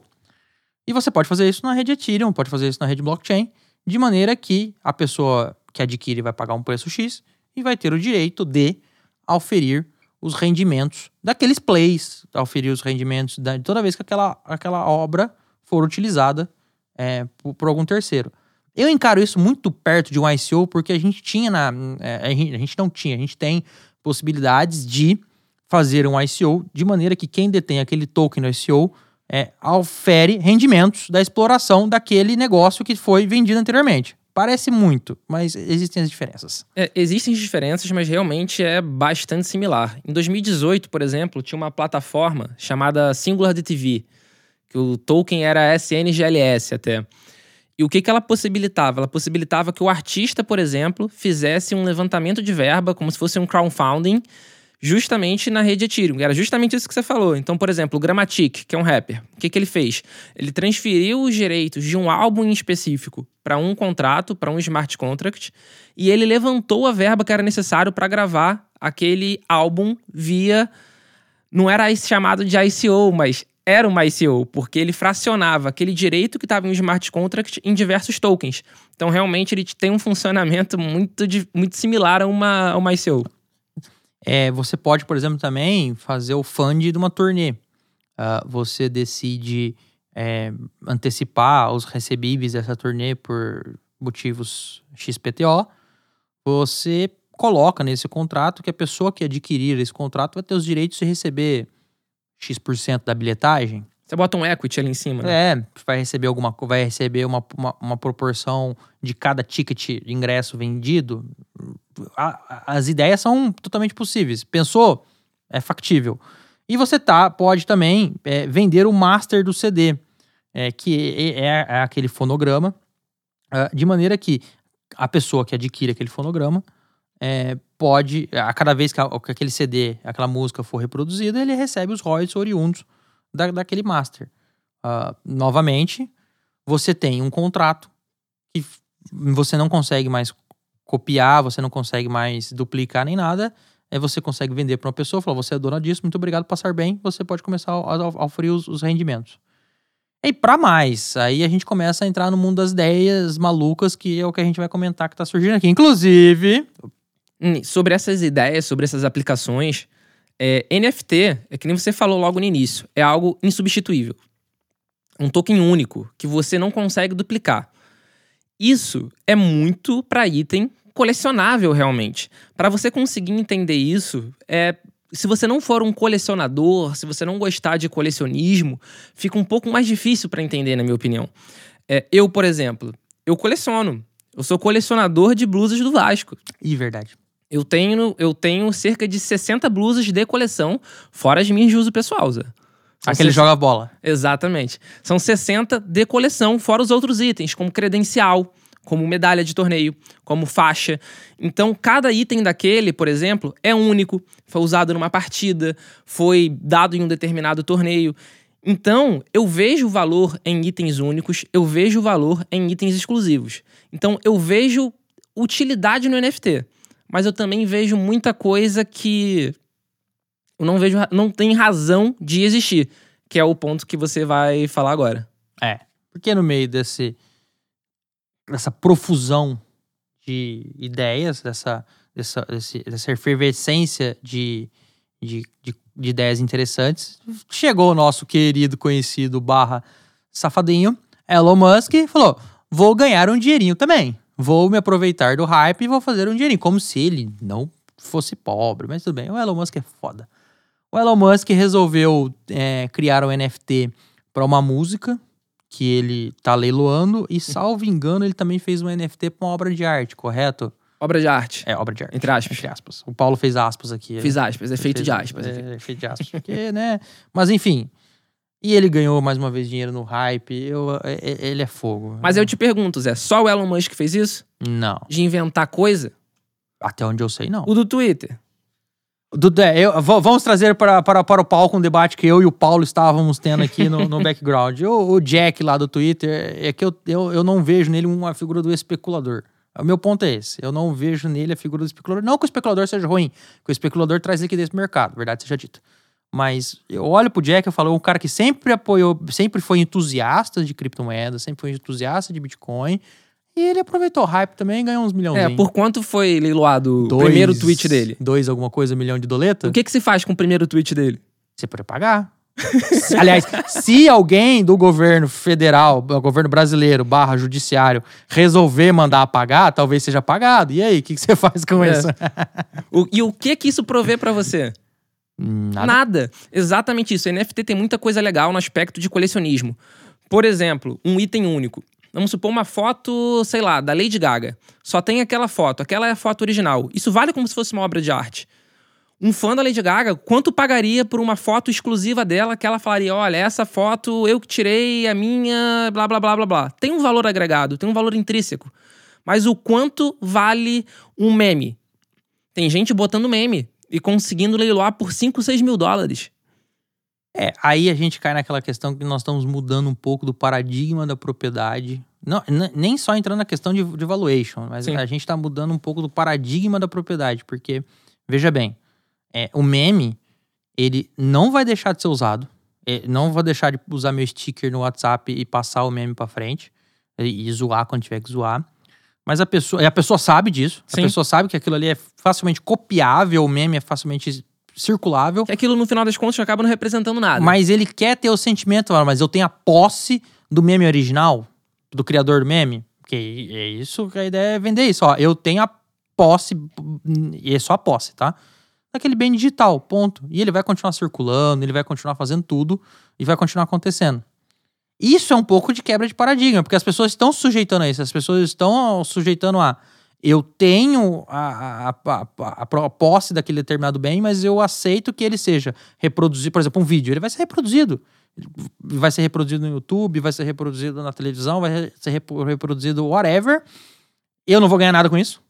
E você pode fazer isso na rede Ethereum, pode fazer isso na rede blockchain, de maneira que a pessoa que adquire vai pagar um preço X e vai ter o direito de auferir os rendimentos daqueles plays, auferir os rendimentos da, toda vez que aquela, aquela obra for utilizada é, por, por, algum terceiro. Eu encaro isso muito perto de um ICO porque a gente tinha na. É, a, gente, a gente não tinha, a gente tem possibilidades de fazer um ICO de maneira que quem detém aquele token no ICO é, ofere rendimentos da exploração daquele negócio que foi vendido anteriormente. Parece muito, mas existem as diferenças. É, existem diferenças, mas realmente é bastante similar. Em 2018, por exemplo, tinha uma plataforma chamada Singular DTV, que o token era SNGLS até. E o que, que ela possibilitava? Ela possibilitava que o artista, por exemplo, fizesse um levantamento de verba, como se fosse um crowdfunding, justamente na rede Ethereum. Era justamente isso que você falou. Então, por exemplo, o Grammatic, que é um rapper, o que, que ele fez? Ele transferiu os direitos de um álbum em específico para um contrato, para um smart contract, e ele levantou a verba que era necessário para gravar aquele álbum via. Não era chamado de ICO, mas era uma ICO, porque ele fracionava aquele direito que estava em um smart contract em diversos tokens. Então, realmente, ele tem um funcionamento muito, muito similar a uma, a uma ICO. É, você pode, por exemplo, também fazer o fund de uma turnê. Uh, você decide é, antecipar os recebíveis dessa turnê por motivos XPTO. Você coloca nesse contrato que a pessoa que adquirir esse contrato vai ter os direitos de receber X% da bilhetagem. Você bota um equity ali em cima. Né? É, vai receber alguma vai receber uma, uma, uma proporção de cada ticket de ingresso vendido. A, as ideias são totalmente possíveis. Pensou? É factível. E você tá, pode também é, vender o master do CD, é, que é, é, é aquele fonograma, é, de maneira que a pessoa que adquire aquele fonograma é, pode, a cada vez que, aquele CD, aquela música for reproduzida, ele recebe os royalties oriundos da, daquele master. Uh, novamente, você tem um contrato que você não consegue mais copiar, você não consegue mais duplicar nem nada. É você consegue vender para uma pessoa, falar, você é dona disso, muito obrigado, passar bem, você pode começar a, a, oferir os, os rendimentos. E para mais, aí a gente começa a entrar no mundo das ideias malucas, que é o que a gente vai comentar que está surgindo aqui. Inclusive. Hum, sobre essas ideias, sobre essas aplicações, é, NFT, é que nem você falou logo no início, é algo insubstituível. Um token único que você não consegue duplicar. Isso é muito para item colecionável realmente. Para você conseguir entender isso, é se você não for um colecionador, se você não gostar de colecionismo, fica um pouco mais difícil para entender, na minha opinião. É, eu, por exemplo, eu coleciono. Eu sou colecionador de blusas do Vasco. E verdade. Eu tenho, eu tenho cerca de 60 blusas de coleção, fora as minhas de uso pessoal, Zé. São Aquele 60... joga bola. Exatamente. São 60 de coleção, fora os outros itens, como credencial, como medalha de torneio, como faixa. Então, cada item daquele, por exemplo, é único, foi usado numa partida, foi dado em um determinado torneio. Então, eu vejo valor em itens únicos, eu vejo valor em itens exclusivos. Então, eu vejo utilidade no NFT mas eu também vejo muita coisa que eu não vejo, não tem razão de existir, que é o ponto que você vai falar agora. É, porque no meio desse dessa profusão de ideias, dessa, dessa, dessa efervescência de, de, de, de ideias interessantes, chegou o nosso querido, conhecido, barra safadinho, Elon Musk, e falou, vou ganhar um dinheirinho também vou me aproveitar do hype e vou fazer um dinheirinho. Como se ele não fosse pobre, mas tudo bem. O Elon Musk é foda. O Elon Musk resolveu é, criar um NFT para uma música que ele tá leiloando e, salvo engano, ele também fez um NFT para uma obra de arte, correto? Obra de arte. É, obra de arte. Entre aspas. Entre aspas. O Paulo fez aspas aqui. Fiz né? aspas, é feito Fez- de aspas. É, feito de aspas. Porque, né? Mas enfim. E ele ganhou mais uma vez dinheiro no hype. Eu, é- é- ele é fogo. Mas eu te pergunto, Zé, só o Elon Musk fez isso? Não. De inventar coisa? Até onde eu sei, não. O do Twitter. Dudu, é, vamos trazer para, para, para o palco um debate que eu e o Paulo estávamos tendo aqui no, no background. O, o Jack lá do Twitter, é que eu, eu, eu não vejo nele uma figura do especulador. O meu ponto é esse. Eu não vejo nele a figura do especulador. Não que o especulador seja ruim, que o especulador traz liquidez pro mercado, verdade seja dita. Mas eu olho pro Jack e falo, um cara que sempre apoiou, sempre foi entusiasta de criptomoedas, sempre foi entusiasta de Bitcoin. E ele aproveitou o hype também e ganhou uns milhões. É, por quanto foi leiloado o primeiro tweet dele? Dois alguma coisa, milhão de doleta? O que, que se faz com o primeiro tweet dele? Você pode pagar. Aliás, se alguém do governo federal, governo brasileiro, barra judiciário, resolver mandar pagar, talvez seja pagado. E aí, o que, que você faz com É. isso? O- e o que que isso provê pra você? Nada. Nada. Exatamente isso. A NFT tem muita coisa legal no aspecto de colecionismo. Por exemplo, um item único. Vamos supor uma foto, sei lá, da Lady Gaga. Só tem aquela foto, aquela é a foto original. Isso vale como se fosse uma obra de arte. Um fã da Lady Gaga, quanto pagaria por uma foto exclusiva dela que ela falaria: olha, essa foto eu que tirei, a minha, blá blá blá blá blá. Tem um valor agregado, tem um valor intrínseco. Mas o quanto vale um meme? Tem gente botando meme e conseguindo leiloar por 5, 6 mil dólares. É, aí a gente cai naquela questão que nós estamos mudando um pouco do paradigma da propriedade. Não, nem só entrando na questão de, de valuation, mas Sim. a gente está mudando um pouco do paradigma da propriedade. Porque, veja bem, é, o meme, ele não vai deixar de ser usado. É, não vou deixar de usar meu sticker no WhatsApp e passar o meme para frente. E, e zoar quando tiver que zoar. Mas a pessoa, a pessoa sabe disso. Sim. A pessoa sabe que aquilo ali é facilmente copiável, o meme é facilmente circulável. Que aquilo, no final das contas, acaba não representando nada. Mas ele quer ter o sentimento, mas eu tenho a posse do meme original, do criador do meme. Porque é isso que a ideia é vender isso. Ó, eu tenho a posse, e é só a posse, tá? Daquele bem digital, ponto. E ele vai continuar circulando, ele vai continuar fazendo tudo e vai continuar acontecendo. Isso é um pouco de quebra de paradigma, porque as pessoas estão se sujeitando a isso, as pessoas estão sujeitando a. Eu tenho a, a, a, a, posse daquele determinado bem, mas eu aceito que ele seja reproduzido. Por exemplo, um vídeo, ele vai ser reproduzido. Vai ser reproduzido no YouTube, vai ser reproduzido na televisão, vai ser repro- reproduzido whatever. Eu não vou ganhar nada com isso.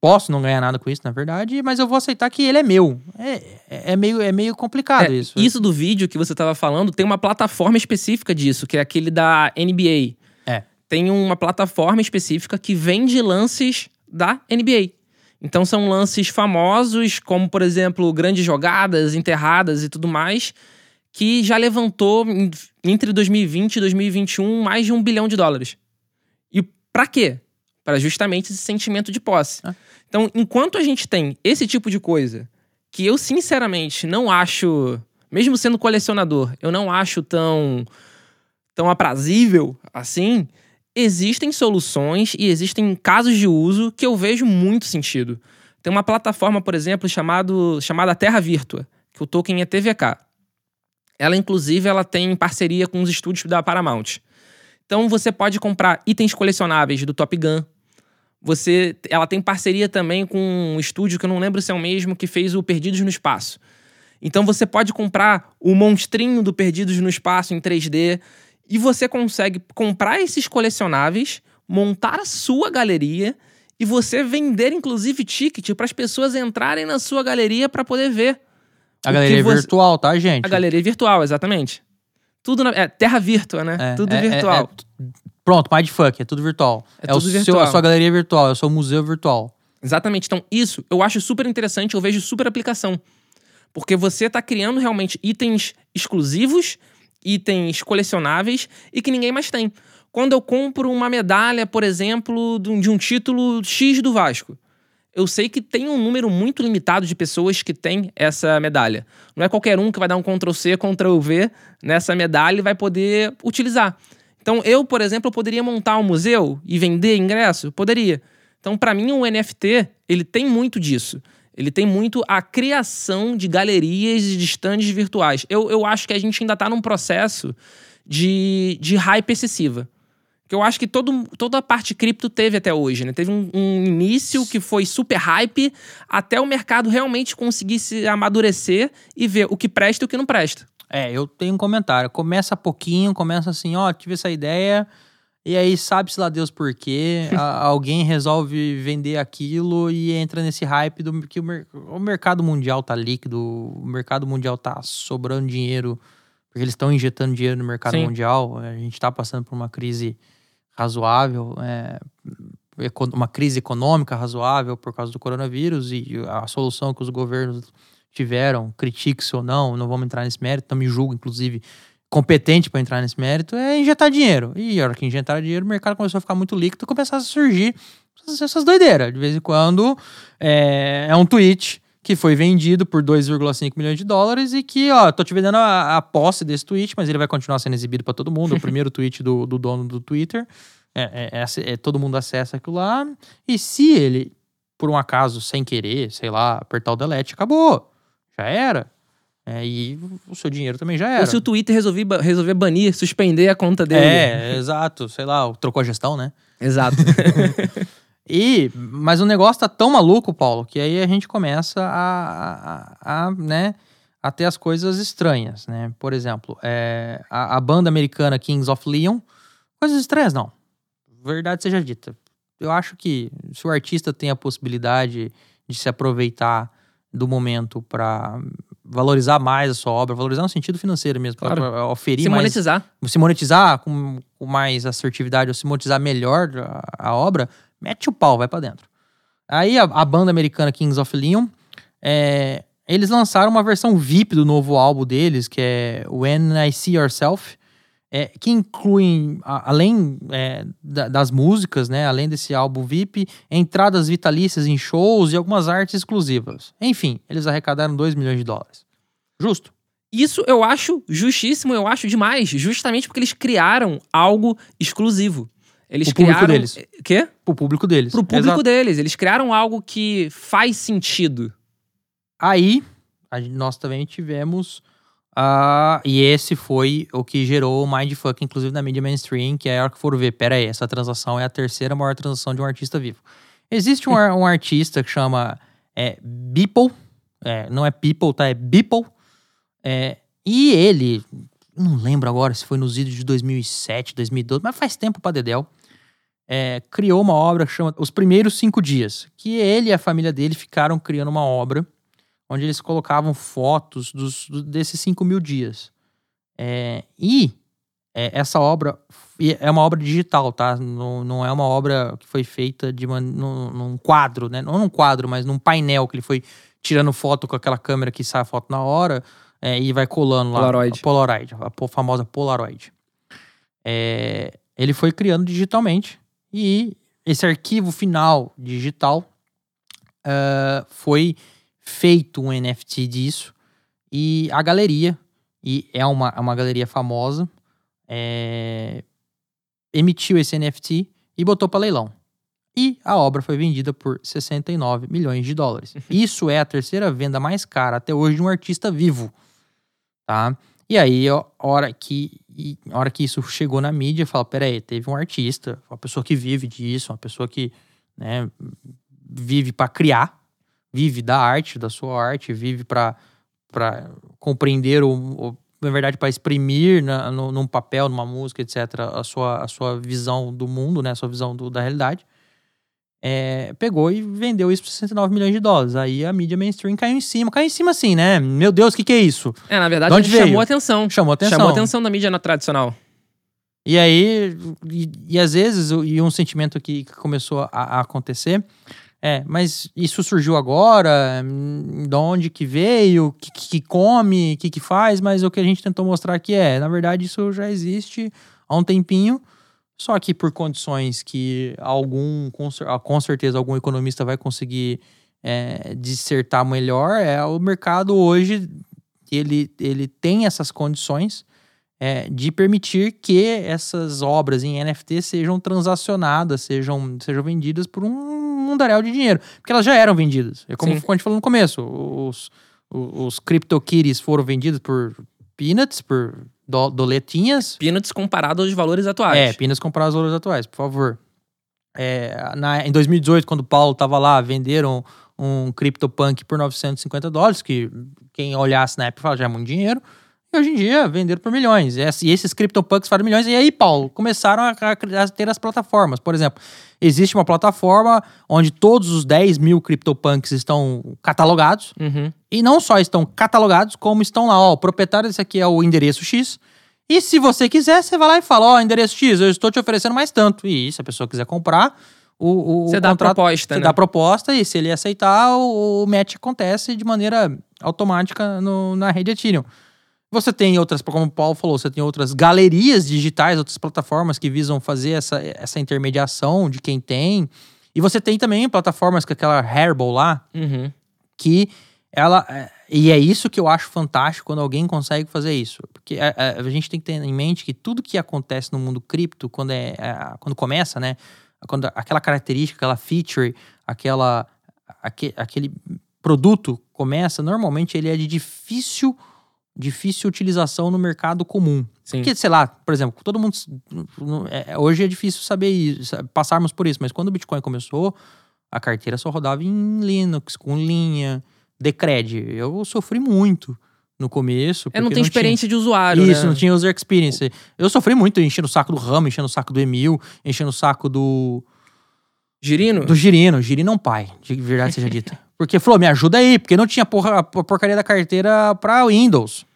Posso não ganhar nada com isso, na verdade, mas eu vou aceitar que ele é meu. É, é, é meio, é meio complicado É, isso. isso do vídeo que você estava falando tem uma plataforma específica disso, que é aquele da NBA. É. Tem uma plataforma específica que vende lances da NBA. Então são lances famosos, como por exemplo, grandes jogadas, enterradas e tudo mais, que já levantou entre 2020 e 2021 mais de um bilhão de dólares. E pra quê? Para justamente esse sentimento de posse. Ah. Então, enquanto a gente tem esse tipo de coisa, que eu sinceramente não acho, mesmo sendo colecionador, eu não acho tão tão aprazível assim, existem soluções e existem casos de uso que eu vejo muito sentido. Tem uma plataforma, por exemplo, chamado, chamada Terra Virtua, que o token é TVK. Ela, inclusive, ela tem parceria com os estúdios da Paramount. Então, você pode comprar itens colecionáveis do Top Gun. Você, ela tem parceria também com um estúdio que eu não lembro se é o mesmo que fez o Perdidos no Espaço. Então, você pode comprar o monstrinho do Perdidos no Espaço em 3D e você consegue comprar esses colecionáveis, montar a sua galeria e você vender, inclusive, ticket para as pessoas entrarem na sua galeria para poder ver. A galeria você- virtual, tá, gente? A galeria virtual, exatamente. Tudo na. É, terra virtua, né? É, tudo é- é- virtual. é pronto, mindfuck, é tudo virtual. É o tudo seu, virtual. a sua galeria virtual, é o seu museu virtual. Exatamente. Então, isso eu acho super interessante, eu vejo super aplicação. Porque você tá criando realmente itens exclusivos, itens colecionáveis e que ninguém mais tem. Quando eu compro uma medalha, por exemplo, de um título X do Vasco, eu sei que tem um número muito limitado de pessoas que tem essa medalha. Não é qualquer um que vai dar um Ctrl-C, Ctrl-V nessa medalha e vai poder utilizar. Então, eu, por exemplo, poderia montar um museu e vender ingresso? Poderia. Então, para mim, o NFT, ele tem muito disso. Ele tem muito a criação de galerias e de stands virtuais. Eu, eu acho que a gente ainda tá num processo de, de hype excessiva. Porque eu acho que todo, toda a parte cripto teve até hoje, né? Teve um, um, início que foi super hype até o mercado realmente conseguir se amadurecer e ver o que presta e o que não presta. É, eu tenho um comentário. Começa pouquinho, começa assim, ó, tive essa ideia, e aí sabe-se lá Deus por quê, a, alguém resolve vender aquilo e entra nesse hype do que o, o mercado mundial tá líquido, o mercado mundial tá sobrando dinheiro, porque eles estão injetando dinheiro no mercado Sim. mundial. A gente tá passando por uma crise razoável, é, uma crise econômica razoável por causa do coronavírus e a solução que os governos tiveram, critique-se ou não, não vamos entrar nesse mérito, não me julgo, inclusive, competente para entrar nesse mérito, é injetar dinheiro. E a hora que injetar dinheiro, o mercado começou a ficar muito líquido e começaram a surgir essas doideiras. De vez em quando é, é um tweet que foi vendido por 2,5 milhões de dólares e que, ó, tô te vendendo a, a posse desse tweet, mas ele vai continuar sendo exibido para todo mundo. o primeiro tweet do, do dono do Twitter. É, é, é, é, todo mundo acessa aquilo lá. E se ele, por um acaso, sem querer, sei lá, apertar o delete, acabou. Já era. É, e o seu dinheiro também já era. Ou se o Twitter resolver, resolver banir, suspender a conta dele. É, exato. Sei lá, trocou a gestão, né? Exato. E, mas o negócio tá tão maluco, Paulo, que aí a gente começa a, a, a né, a ter as coisas estranhas, né? Por exemplo, é, a, a, banda americana Kings of Leon, coisas estranhas não. Verdade seja dita. Eu acho que se o artista tem a possibilidade de se aproveitar do momento para valorizar mais a sua obra, valorizar no sentido financeiro mesmo, claro. para oferir se mais, monetizar, se monetizar com, com mais assertividade ou se monetizar melhor a, a obra, mete o pau, vai para dentro. Aí a, a, banda americana Kings of Leon, é, eles lançaram uma versão VIP do novo álbum deles, que é When I See Yourself, é, que inclui, além é, das músicas, né, além desse álbum VIP, entradas vitalícias em shows e algumas artes exclusivas. Enfim, eles arrecadaram 2 milhões de dólares. Justo? Isso eu acho justíssimo, eu acho demais, justamente porque eles criaram algo exclusivo. Eles o criaram. Público deles. Quê? Pro público deles. Pro público Exato. deles. Eles criaram algo que faz sentido. Aí, nós também tivemos. Uh, e esse foi o que gerou o mindfuck, inclusive na mídia mainstream, que é a hora que foram ver, pera aí, essa transação é a terceira maior transação de um artista vivo. Existe um, um artista que chama é, Beeple, é, não é People, tá? É Beeple. É, e ele, não lembro agora se foi nos vídeos de 2007, 2012, mas faz tempo pra Dedel é, criou uma obra que chama Os Primeiros Cinco Dias, que ele e a família dele ficaram criando uma obra onde eles colocavam fotos dos, desses cinco mil dias. É, e é, essa obra é uma obra digital, tá? Não, não é uma obra que foi feita de uma, num, num, quadro, né? Não num quadro, mas num painel que ele foi tirando foto com aquela câmera que sai a foto na hora é, e vai colando lá. Polaroid. A Polaroid, a famosa Polaroid. É, ele foi criando digitalmente e esse arquivo final digital uh, foi feito um NFT disso. E a galeria, e é uma, uma galeria famosa, é, emitiu esse NFT e botou para leilão. E a obra foi vendida por 69 milhões de dólares. Isso é a terceira venda mais cara até hoje de um artista vivo. Tá? E aí, a hora que, a hora que isso chegou na mídia, fala, peraí, teve um artista, uma pessoa que vive disso, uma pessoa que né, vive para criar, vive da arte, da sua arte, vive para compreender, o, o, na verdade, para exprimir na, no, num papel, numa música, etc., a sua, a sua visão do mundo, né, a sua visão do, da realidade é, pegou e vendeu isso por 69 milhões de dólares. Aí a mídia mainstream caiu em cima. Caiu em cima assim, né? Meu Deus, o que, que é isso? É, na verdade, onde veio? chamou atenção. Chamou atenção. Chamou atenção da mídia tradicional. E aí, e, e às vezes, e um sentimento que, que começou a, a, acontecer é, mas isso surgiu agora? De onde que veio? O que, que come? O que, que faz? Mas o que a gente tentou mostrar aqui é, na verdade, isso já existe há um tempinho só que por condições que algum, com certeza, algum economista vai conseguir é, dissertar melhor, é o mercado hoje ele, ele tem essas condições é, de permitir que essas obras em NFT sejam transacionadas, sejam, sejam vendidas por um mundaréu de dinheiro. Porque elas já eram vendidas. É como, como a gente falou no começo. Os, os, os CryptoKitties foram vendidos por peanuts, por do, doletinhas. Peanuts comparado aos valores atuais. É, peanuts comparado aos valores atuais, por favor. É, na, em 2018, quando o Paulo tava lá, venderam um CryptoPunk por 950 dólares, que quem olhasse na época fala, já é muito dinheiro. E hoje em dia, venderam por milhões. E esses CryptoPunks fazem milhões. E aí, Paulo, começaram a, a, ter as plataformas. Por exemplo, existe uma plataforma onde todos os 10 mil CryptoPunks estão catalogados. Uhum. E não só estão catalogados, como estão lá, ó, o proprietário desse aqui é o endereço X. E se você quiser, você vai lá e fala, ó, endereço X, eu estou te oferecendo mais tanto. E se a pessoa quiser comprar, o, o você dá a proposta, você né? dá a proposta e se ele aceitar, o, o match acontece de maneira automática no, na rede Ethereum. Você tem outras, como o Paulo falou, você tem outras galerias digitais, outras plataformas que visam fazer essa, essa intermediação de quem tem. E você tem também plataformas com aquela Herbal lá, Uhum. que ela. é, E é isso que eu acho fantástico quando alguém consegue fazer isso. Porque é, é, a gente tem que ter em mente que tudo que acontece no mundo cripto, quando, é, é, quando começa, né? Quando aquela característica, aquela feature, aquela, aque- aquele produto começa, normalmente ele é de difícil, difícil utilização no mercado comum. Sim. Porque, sei lá, por exemplo, todo mundo. é, hoje é difícil saber isso, passarmos por isso, mas quando o Bitcoin começou, a carteira só rodava em Linux, com linha, Decred. Eu sofri muito no começo. É, não tem experiência de usuário, Isso, né? não tinha user experience. Eu sofri muito enchendo o saco do Ramo, enchendo o saco do Emil, enchendo o saco do, Girino? do Girino. Girino é um pai, de verdade seja dita. Porque falou, me ajuda aí, porque não tinha porra, a porcaria da carteira pra Windows,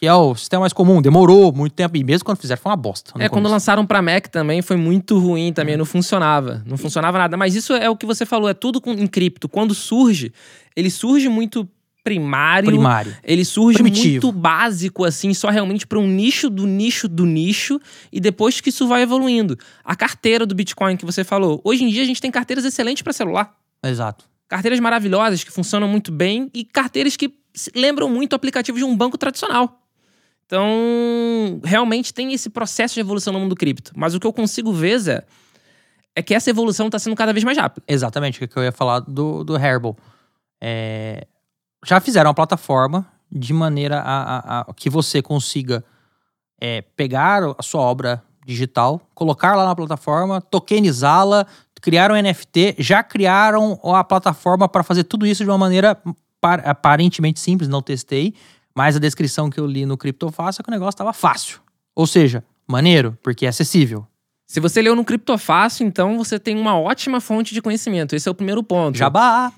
que é o sistema mais comum. Demorou muito tempo, e mesmo quando fizeram foi uma bosta. É, quando lançaram pra Mac também foi muito ruim também, não funcionava. Não funcionava nada. Mas isso é o que você falou, é tudo com, em cripto. Quando surge, ele surge muito primário. Primário. Ele surge Primitivo. muito básico, assim, só realmente para um nicho do nicho do nicho, e depois que isso vai evoluindo. A carteira do Bitcoin que você falou. Hoje em dia a gente tem carteiras excelentes para celular. Exato. Carteiras maravilhosas que funcionam muito bem e carteiras que lembram muito o aplicativo de um banco tradicional. Então, realmente tem esse processo de evolução no mundo cripto. Mas o que eu consigo ver, Zé, é que essa evolução está sendo cada vez mais rápida. Exatamente, o que eu ia falar do, do Herbal. É, já fizeram uma plataforma de maneira a, a- a que você consiga é, pegar a sua obra digital, colocar lá na plataforma, tokenizá-la, criar um NFT, já criaram a plataforma para fazer tudo isso de uma maneira par- aparentemente simples, não testei, mas a descrição que eu li no Criptofácil é que o negócio estava fácil. Ou seja, maneiro, porque é acessível. Se você leu no Criptofácil, então você tem uma ótima fonte de conhecimento. Esse é o primeiro ponto. Jabá!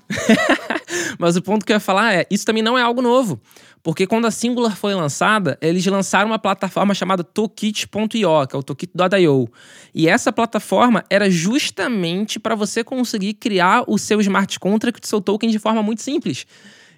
Mas o ponto que eu ia falar é, isso também não é algo novo. Porque quando a Singular foi lançada, eles lançaram uma plataforma chamada Tokit.io, que é o Tokit.io. E essa plataforma era justamente para você conseguir criar o seu smart contract, o seu token de forma muito simples.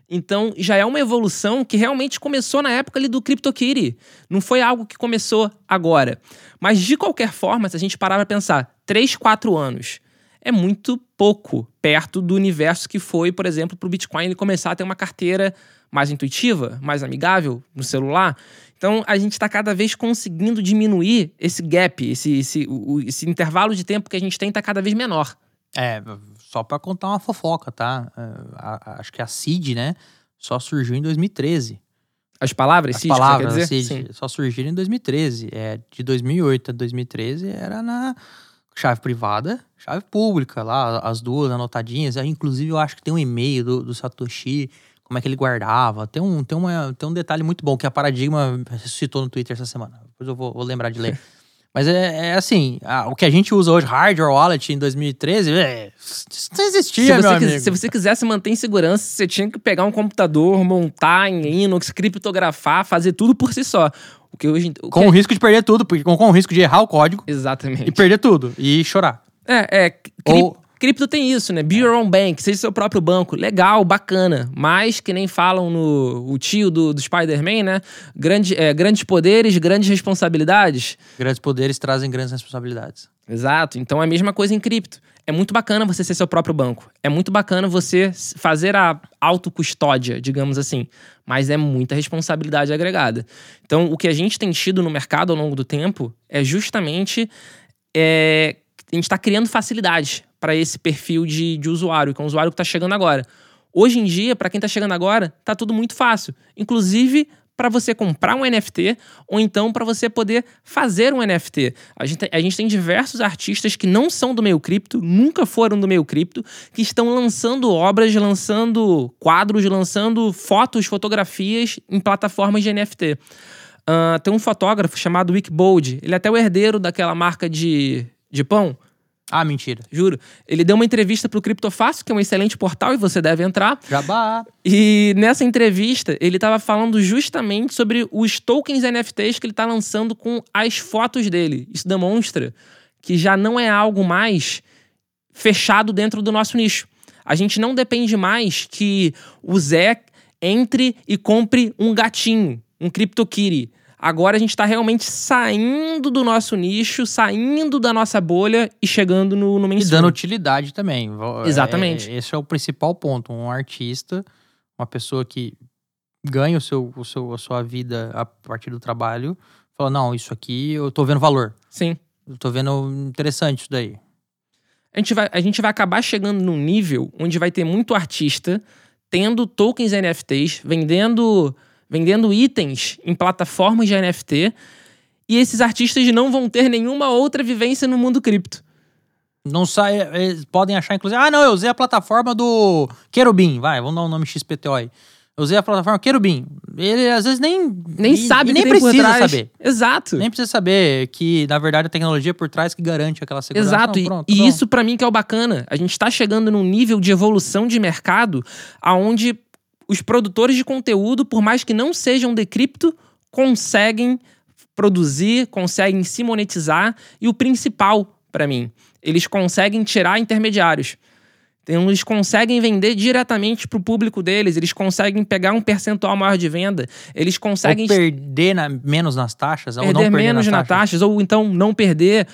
Então, já é uma evolução que realmente começou na época ali do CryptoKitty. Não foi algo que começou agora. Mas, de qualquer forma, se a gente parar para pensar, 3, 4 anos é muito pouco perto do universo que foi, por exemplo, para o Bitcoin ele começar a ter uma carteira mais intuitiva, mais amigável no celular. Então, a gente está cada vez conseguindo diminuir esse gap, esse, esse, o- esse intervalo de tempo que a gente tem está cada vez menor. É, só pra contar uma fofoca, tá? É, a- a- acho que a CID, né? Só surgiu em 2013. As palavras, As Cid, palavras quer dizer? CID só surgiram em 2013. É, de 2008 a 2013 era na chave privada, chave pública, lá, as duas anotadinhas. Aí, Inclusive, eu acho que tem um e-mail do, do Satoshi, como é que ele guardava. Tem um, tem, uma, tem um detalhe muito bom que a Paradigma ressuscitou no Twitter essa semana. Depois eu vou, vou lembrar de ler. Mas é, é assim, a- o que a gente usa hoje, hardware wallet, em 2013, é, isso não existia, Se meu você, amigo. quis- se você quisesse manter em segurança, você tinha que pegar um computador, montar em Linux, criptografar, fazer tudo por si só. O que hoje. O Com que- o risco de perder tudo, porque com, com o risco de errar o código e Exatamente. perder tudo. E chorar. É, é. cri- Ou- Cripto tem isso, né? Be your own bank, seja seu próprio banco. Legal, bacana. Mas, que nem falam no o tio do, do Spider-Man, né? Grande, é, grandes poderes, grandes responsabilidades. Grandes poderes trazem grandes responsabilidades. Exato. Então é a mesma coisa em cripto. É muito bacana você ser seu próprio banco. É muito bacana você fazer a autocustódia, digamos assim. Mas é muita responsabilidade agregada. Então, o que a gente tem tido no mercado ao longo do tempo é justamente. é, a gente está criando facilidades para esse perfil de, de usuário, que é um usuário que está chegando agora. Hoje em dia, para quem está chegando agora, tá tudo muito fácil. Inclusive para você comprar um NFT ou então para você poder fazer um NFT. A gente, a gente tem diversos artistas que não são do meio cripto, nunca foram do meio cripto, que estão lançando obras, lançando quadros, lançando fotos, fotografias em plataformas de NFT. Uh, tem um fotógrafo chamado Wick Bold, ele é até o herdeiro daquela marca de, de pão. Ah, mentira. Juro. Ele deu uma entrevista pro Criptofácil, que é um excelente portal e você deve entrar. Jabá. E nessa entrevista, ele estava falando justamente sobre os tokens NFTs que ele está lançando com as fotos dele. Isso demonstra que já não é algo mais fechado dentro do nosso nicho. A gente não depende mais que o Zé entre e compre um gatinho, um CryptoKitty. Agora a gente está realmente saindo do nosso nicho, saindo da nossa bolha e chegando no, no mainstream. E dando utilidade também. Exatamente. É, esse é o principal ponto. Um artista, uma pessoa que ganha o seu, o seu, a sua vida a partir do trabalho, fala, não, isso aqui eu tô vendo valor. Sim. Eu tô vendo interessante isso daí. A gente, vai, a gente vai acabar chegando num nível onde vai ter muito artista tendo tokens NFTs, vendendo vendendo itens em plataformas de NFT, e esses artistas não vão ter nenhuma outra vivência no mundo cripto. Não sai, eles podem achar, inclusive, ah, não, eu usei a plataforma do Querubim, vai, vamos dar o um nome XPTO aí. Eu usei a plataforma Querubim. Ele às vezes nem nem sabe, nem precisa saber. Exato. Nem precisa saber que na verdade a tecnologia por trás que garante aquela segurança. Exato. Não, pronto, e, e isso para mim que é o bacana. A gente está chegando num nível de evolução de mercado aonde os produtores de conteúdo, por mais que não sejam de cripto, conseguem produzir, conseguem se monetizar e o principal para mim, eles conseguem tirar intermediários. Então, eles conseguem vender diretamente para o público deles, eles conseguem pegar um percentual maior de venda, eles conseguem. Ou perder na, menos nas taxas, perder ou não perder menos nas nas taxas. taxas, ou então não perder.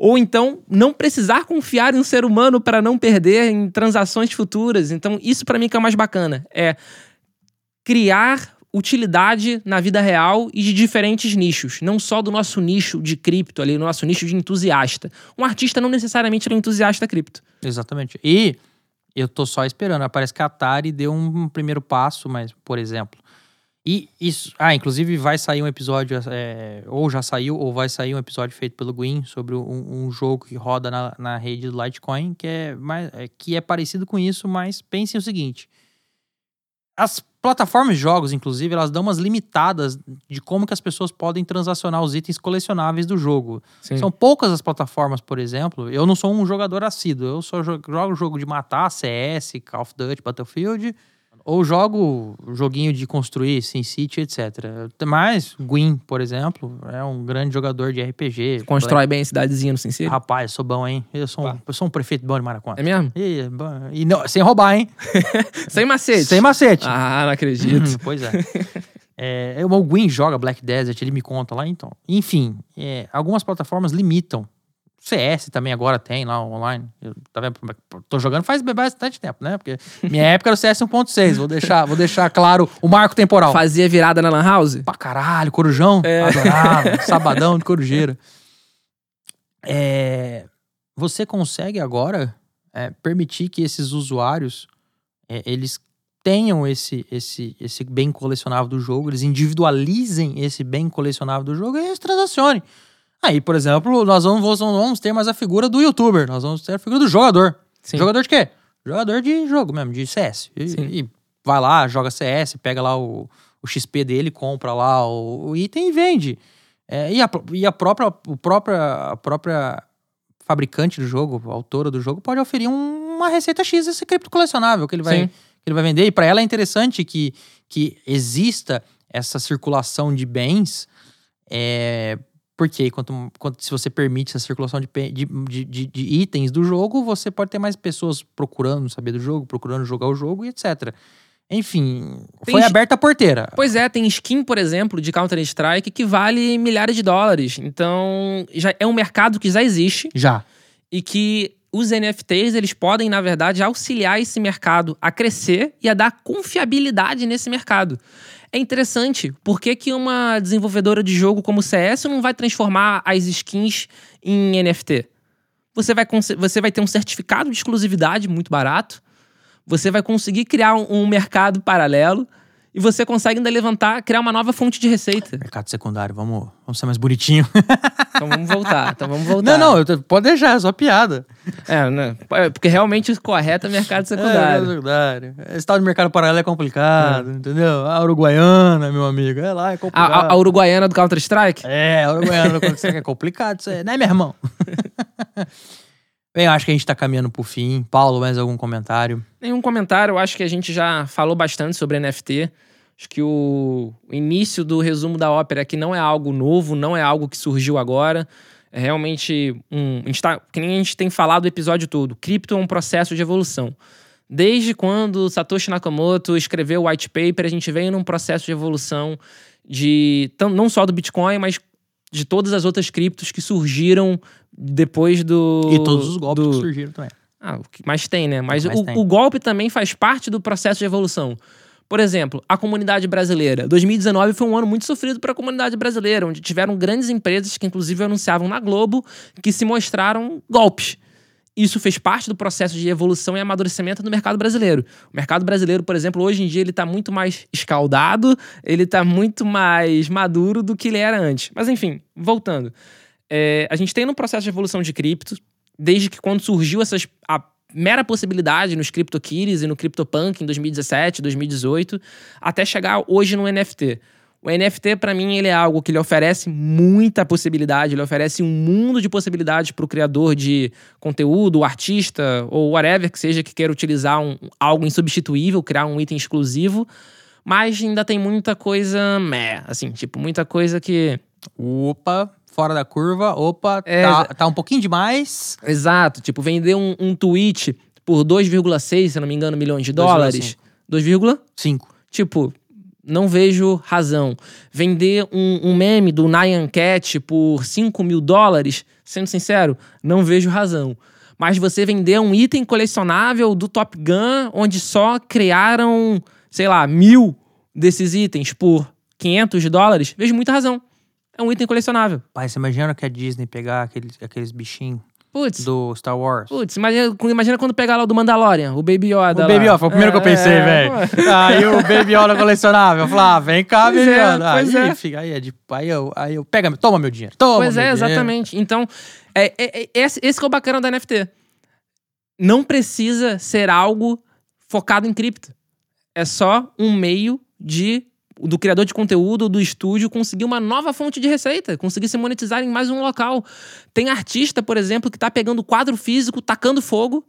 Ou então não precisar confiar em um ser humano para não perder em transações futuras. Então, isso para mim que é o mais bacana. É criar utilidade na vida real e de diferentes nichos, não só do nosso nicho de cripto ali, nosso nicho de entusiasta. Um artista não necessariamente é um entusiasta cripto. Exatamente. E eu tô só esperando. Parece que a Atari deu um primeiro passo, mas, por exemplo. E isso. Ah, inclusive vai sair um episódio, é, ou já saiu, ou vai sair um episódio feito pelo Gwyn sobre um, um jogo que roda na, na rede do Litecoin, que é, mais, é, que é parecido com isso, mas pensem o seguinte. As plataformas de jogos, inclusive, elas dão umas limitadas de como que as pessoas podem transacionar os itens colecionáveis do jogo. Sim. São poucas as plataformas, por exemplo. Eu não sou um jogador assíduo. Eu só jogo, jogo jogo de matar, CS, Call of Duty, Battlefield ou jogo joguinho de construir, SimCity, etc. Mas Gwyn, por exemplo, é um grande jogador de RPG. Constrói bem a cidadezinha no SimCity? Rapaz, sou bom, hein? Eu sou, um, eu sou um prefeito bom de Maracanã. É mesmo? E, e não, sem roubar, hein? sem macete? Sem macete. Ah, não acredito. pois é. é. O Gwyn joga Black Desert, ele me conta lá, então. Enfim, é, algumas plataformas limitam CS também agora tem lá online. Eu tá vendo? tô jogando faz bastante tempo, né? Porque minha época era o CS 1.6. Vou deixar, vou deixar claro o marco temporal. Fazia virada na Lan House? Pra caralho, Corujão. É. Adorava. sabadão de Corujeira. É, você consegue agora é, permitir que esses usuários é, eles tenham esse, esse, esse bem colecionável do jogo, eles individualizem esse bem colecionável do jogo e eles transacionem. Aí, por exemplo, nós vamos, vamos ter mais a figura do youtuber, nós vamos ter a figura do jogador. Sim. Jogador de quê? Jogador de jogo mesmo, de CS. E, e vai lá, joga CS, pega lá o, o XP dele, compra lá o, o item e vende. É, e, a, e a própria, o própria, a própria fabricante do jogo, a autora do jogo, pode oferir um, uma receita X desse cripto colecionável que ele vai, que ele vai vender. E para ela é interessante que, que exista essa circulação de bens é, porque quanto, quanto, se você permite essa circulação de, de, de, de, itens do jogo, você pode ter mais pessoas procurando saber do jogo, procurando jogar o jogo e etc. Enfim, tem foi aberta a porteira. Pois é, tem skin, por exemplo, de Counter-Strike que vale milhares de dólares. Então, já é um mercado que já existe. Já. E que os NFTs, eles podem, na verdade, auxiliar esse mercado a crescer e a dar confiabilidade nesse mercado é interessante. Por que, que uma desenvolvedora de jogo como o CS não vai transformar as skins em NFT? Você vai, você vai ter um certificado de exclusividade muito barato. Você vai conseguir criar um, um mercado paralelo e você consegue ainda levantar, criar uma nova fonte de receita. Mercado secundário, vamos, vamos ser mais bonitinho. Então vamos voltar, então vamos voltar. Não, não, tô- pode deixar, é só piada. É, né? É, Porque realmente o correto é mercado secundário. É, secundário. Esse tal de mercado paralelo é complicado, entendeu? A Uruguaiana, meu amigo, é lá, é A, complicado. a- a uruguaiana do Counter-Strike? É, a Uruguaiana, quando você é complicado isso aí, né, meu irmão? Bem, eu acho que a gente tá caminhando pro fim. Paulo, mais algum comentário? Nenhum comentário, eu acho que a gente já falou bastante sobre NFT. Acho que o, o início do resumo da ópera aqui não é algo novo, não é algo que surgiu agora. É realmente um. Tá, que nem a gente tem falado o episódio todo. Cripto é um processo de evolução. Desde quando Satoshi Nakamoto escreveu o white paper, a gente vem num processo de evolução de não só do Bitcoin, mas de todas as outras criptos que surgiram depois do. E todos os golpes do, que surgiram também. ah, mais tem, né? Mas que mais o, tem. o golpe também faz parte do processo de evolução. Por exemplo, a comunidade brasileira. 2019 foi um ano muito sofrido para a comunidade brasileira, onde tiveram grandes empresas que, inclusive, anunciavam na Globo que se mostraram golpes. Isso fez parte do processo de evolução e amadurecimento do mercado brasileiro. O mercado brasileiro, por exemplo, hoje em dia ele está muito mais escaldado, ele está muito mais maduro do que ele era antes. Mas enfim, voltando. É, a gente tem no processo de evolução de cripto, desde que quando surgiu essas, a mera possibilidade nos CryptoKitties e no CryptoPunk em 2017, 2018, até chegar hoje no NFT. O NFT, para mim, ele é algo que ele oferece muita possibilidade, ele oferece um mundo de possibilidades para o criador de conteúdo, o artista ou whatever que seja que queira utilizar um, algo insubstituível, criar um item exclusivo, mas ainda tem muita coisa meh, assim, tipo, muita coisa que Opa, fora da curva. Opa, É, tá, tá um pouquinho demais. Exato, tipo, vender um, um tweet por 2,6, se não me engano, milhões de dólares. 2, Cinco. tipo, não vejo razão. Vender um, um meme do Nyan Cat por 5 mil dólares, sendo sincero, não vejo razão. Mas você vender um item colecionável do Top Gun, onde só criaram, sei lá, mil desses itens por 500 dólares, vejo muita razão. É um item colecionável. Pai, você imagina que a Disney pegar aqueles, aqueles bichinhos Putz, do Star Wars? Putz, imagina, imagina quando pegar lá o do Mandalorian, o Baby Yoda. O Baby. Yoda, foi o primeiro que eu pensei, É, velho. Aí o Baby Yoda colecionável. Eu falei, ah, vem cá, Pois Baby é, Yoda. aí, é. fica, aí, é de, aí, eu, aí eu, pega, toma meu dinheiro, toma Pois é, dinheiro. exatamente. Então, é, é- é- esse, esse que é o bacana da NFT. Não precisa ser algo focado em cripto. É só um meio de do criador de conteúdo do estúdio conseguir uma nova fonte de receita, conseguir se monetizar em mais um local. Tem artista, por exemplo, que tá pegando quadro físico, tacando fogo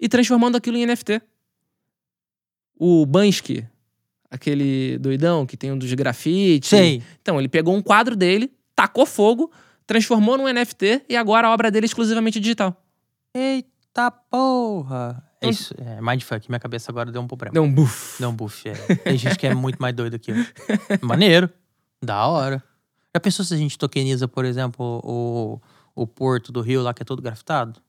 e transformando aquilo em NFT. O Bansky, aquele doidão que tem um dos grafites. Sei. Então, ele pegou um quadro dele, tacou fogo, transformou num NFT e agora a obra dele é exclusivamente digital. Eita porra. É isso, é mindfuck. Minha cabeça agora deu um problema. Deu um buff. Deu um buff, é. Tem gente que é muito mais doido que eu. Maneiro. Da hora. Já pensou se a gente tokeniza, por exemplo, o, o porto do Rio lá, que é todo grafitado?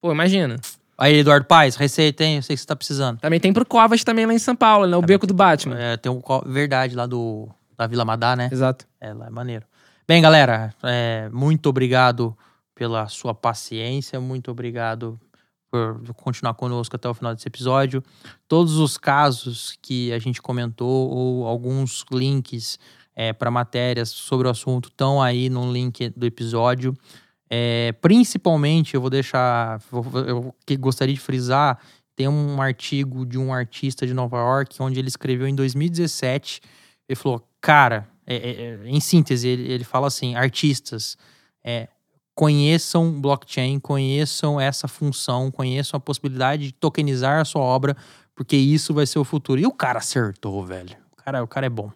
Pô, imagina. Aí, Eduardo Paes, receita, hein? Eu sei que você tá precisando. Também tem pro Covas também lá em São Paulo, né? O Beco do Batman. É, tem um verdade lá do da Vila Madá, né? Exato. É, lá é maneiro. Bem, galera, é, muito obrigado pela sua paciência, muito obrigado por continuar conosco até o final desse episódio. Todos os casos que a gente comentou ou alguns links para matérias sobre o assunto estão aí no link do episódio. É, principalmente, eu vou deixar, eu que gostaria de frisar, tem um artigo de um artista de Nova York, onde ele escreveu em 2017. Ele falou, cara, é- é- é, em síntese, ele, ele fala assim: artistas, é, conheçam blockchain, conheçam essa função, conheçam a possibilidade de tokenizar a sua obra, porque isso vai ser o futuro. E o cara acertou, velho. O cara, o cara é bom.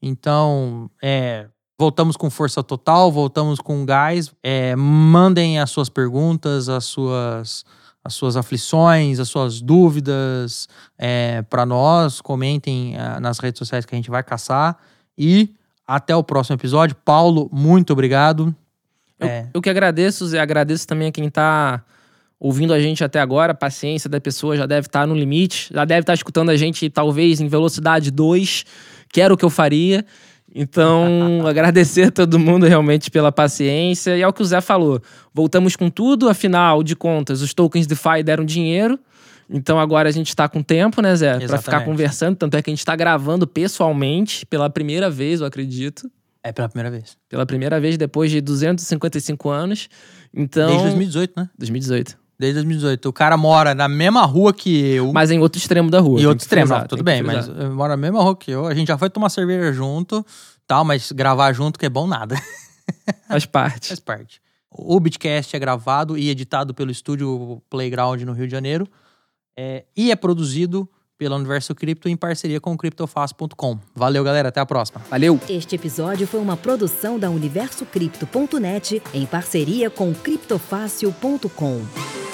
Então, é, voltamos com força total, voltamos com gás. É, mandem as suas perguntas, as suas, as suas aflições, as suas dúvidas é, para nós. Comentem ah, nas redes sociais que a gente vai caçar. E até o próximo episódio. Paulo, muito obrigado. Eu, É. eu que agradeço, Zé. Agradeço também a quem tá ouvindo a gente até agora. A paciência da pessoa já deve estar no limite. Já deve estar escutando a gente, talvez, em velocidade 2, que era o que eu faria. Então, agradecer a todo mundo realmente pela paciência. E é o que o Zé falou. Voltamos com tudo, afinal de contas, os tokens DeFi deram dinheiro. Então agora a gente tá com tempo, né, Zé? Pra ficar conversando. Tanto é que a gente tá gravando pessoalmente pela primeira vez, eu acredito. É pela primeira vez. Pela primeira vez depois de 255 anos. Então. Desde 2018, né? 2018. Desde 2018. O cara mora na mesma rua que eu. Mas em outro extremo da rua. e tem outro extremo, frisar, não, tudo bem, mas mora na mesma rua que eu. A gente já foi tomar cerveja junto, tal, mas gravar junto que é bom nada. Faz parte. Faz parte. O Bitcast é gravado e editado pelo estúdio Playground no Rio de Janeiro. é, e é produzido pela Universo Cripto em parceria com o criptofácil.com. Valeu, galera. Até a próxima. Valeu! Este episódio foi uma produção da UniversoCripto.net em parceria com criptofácil.com.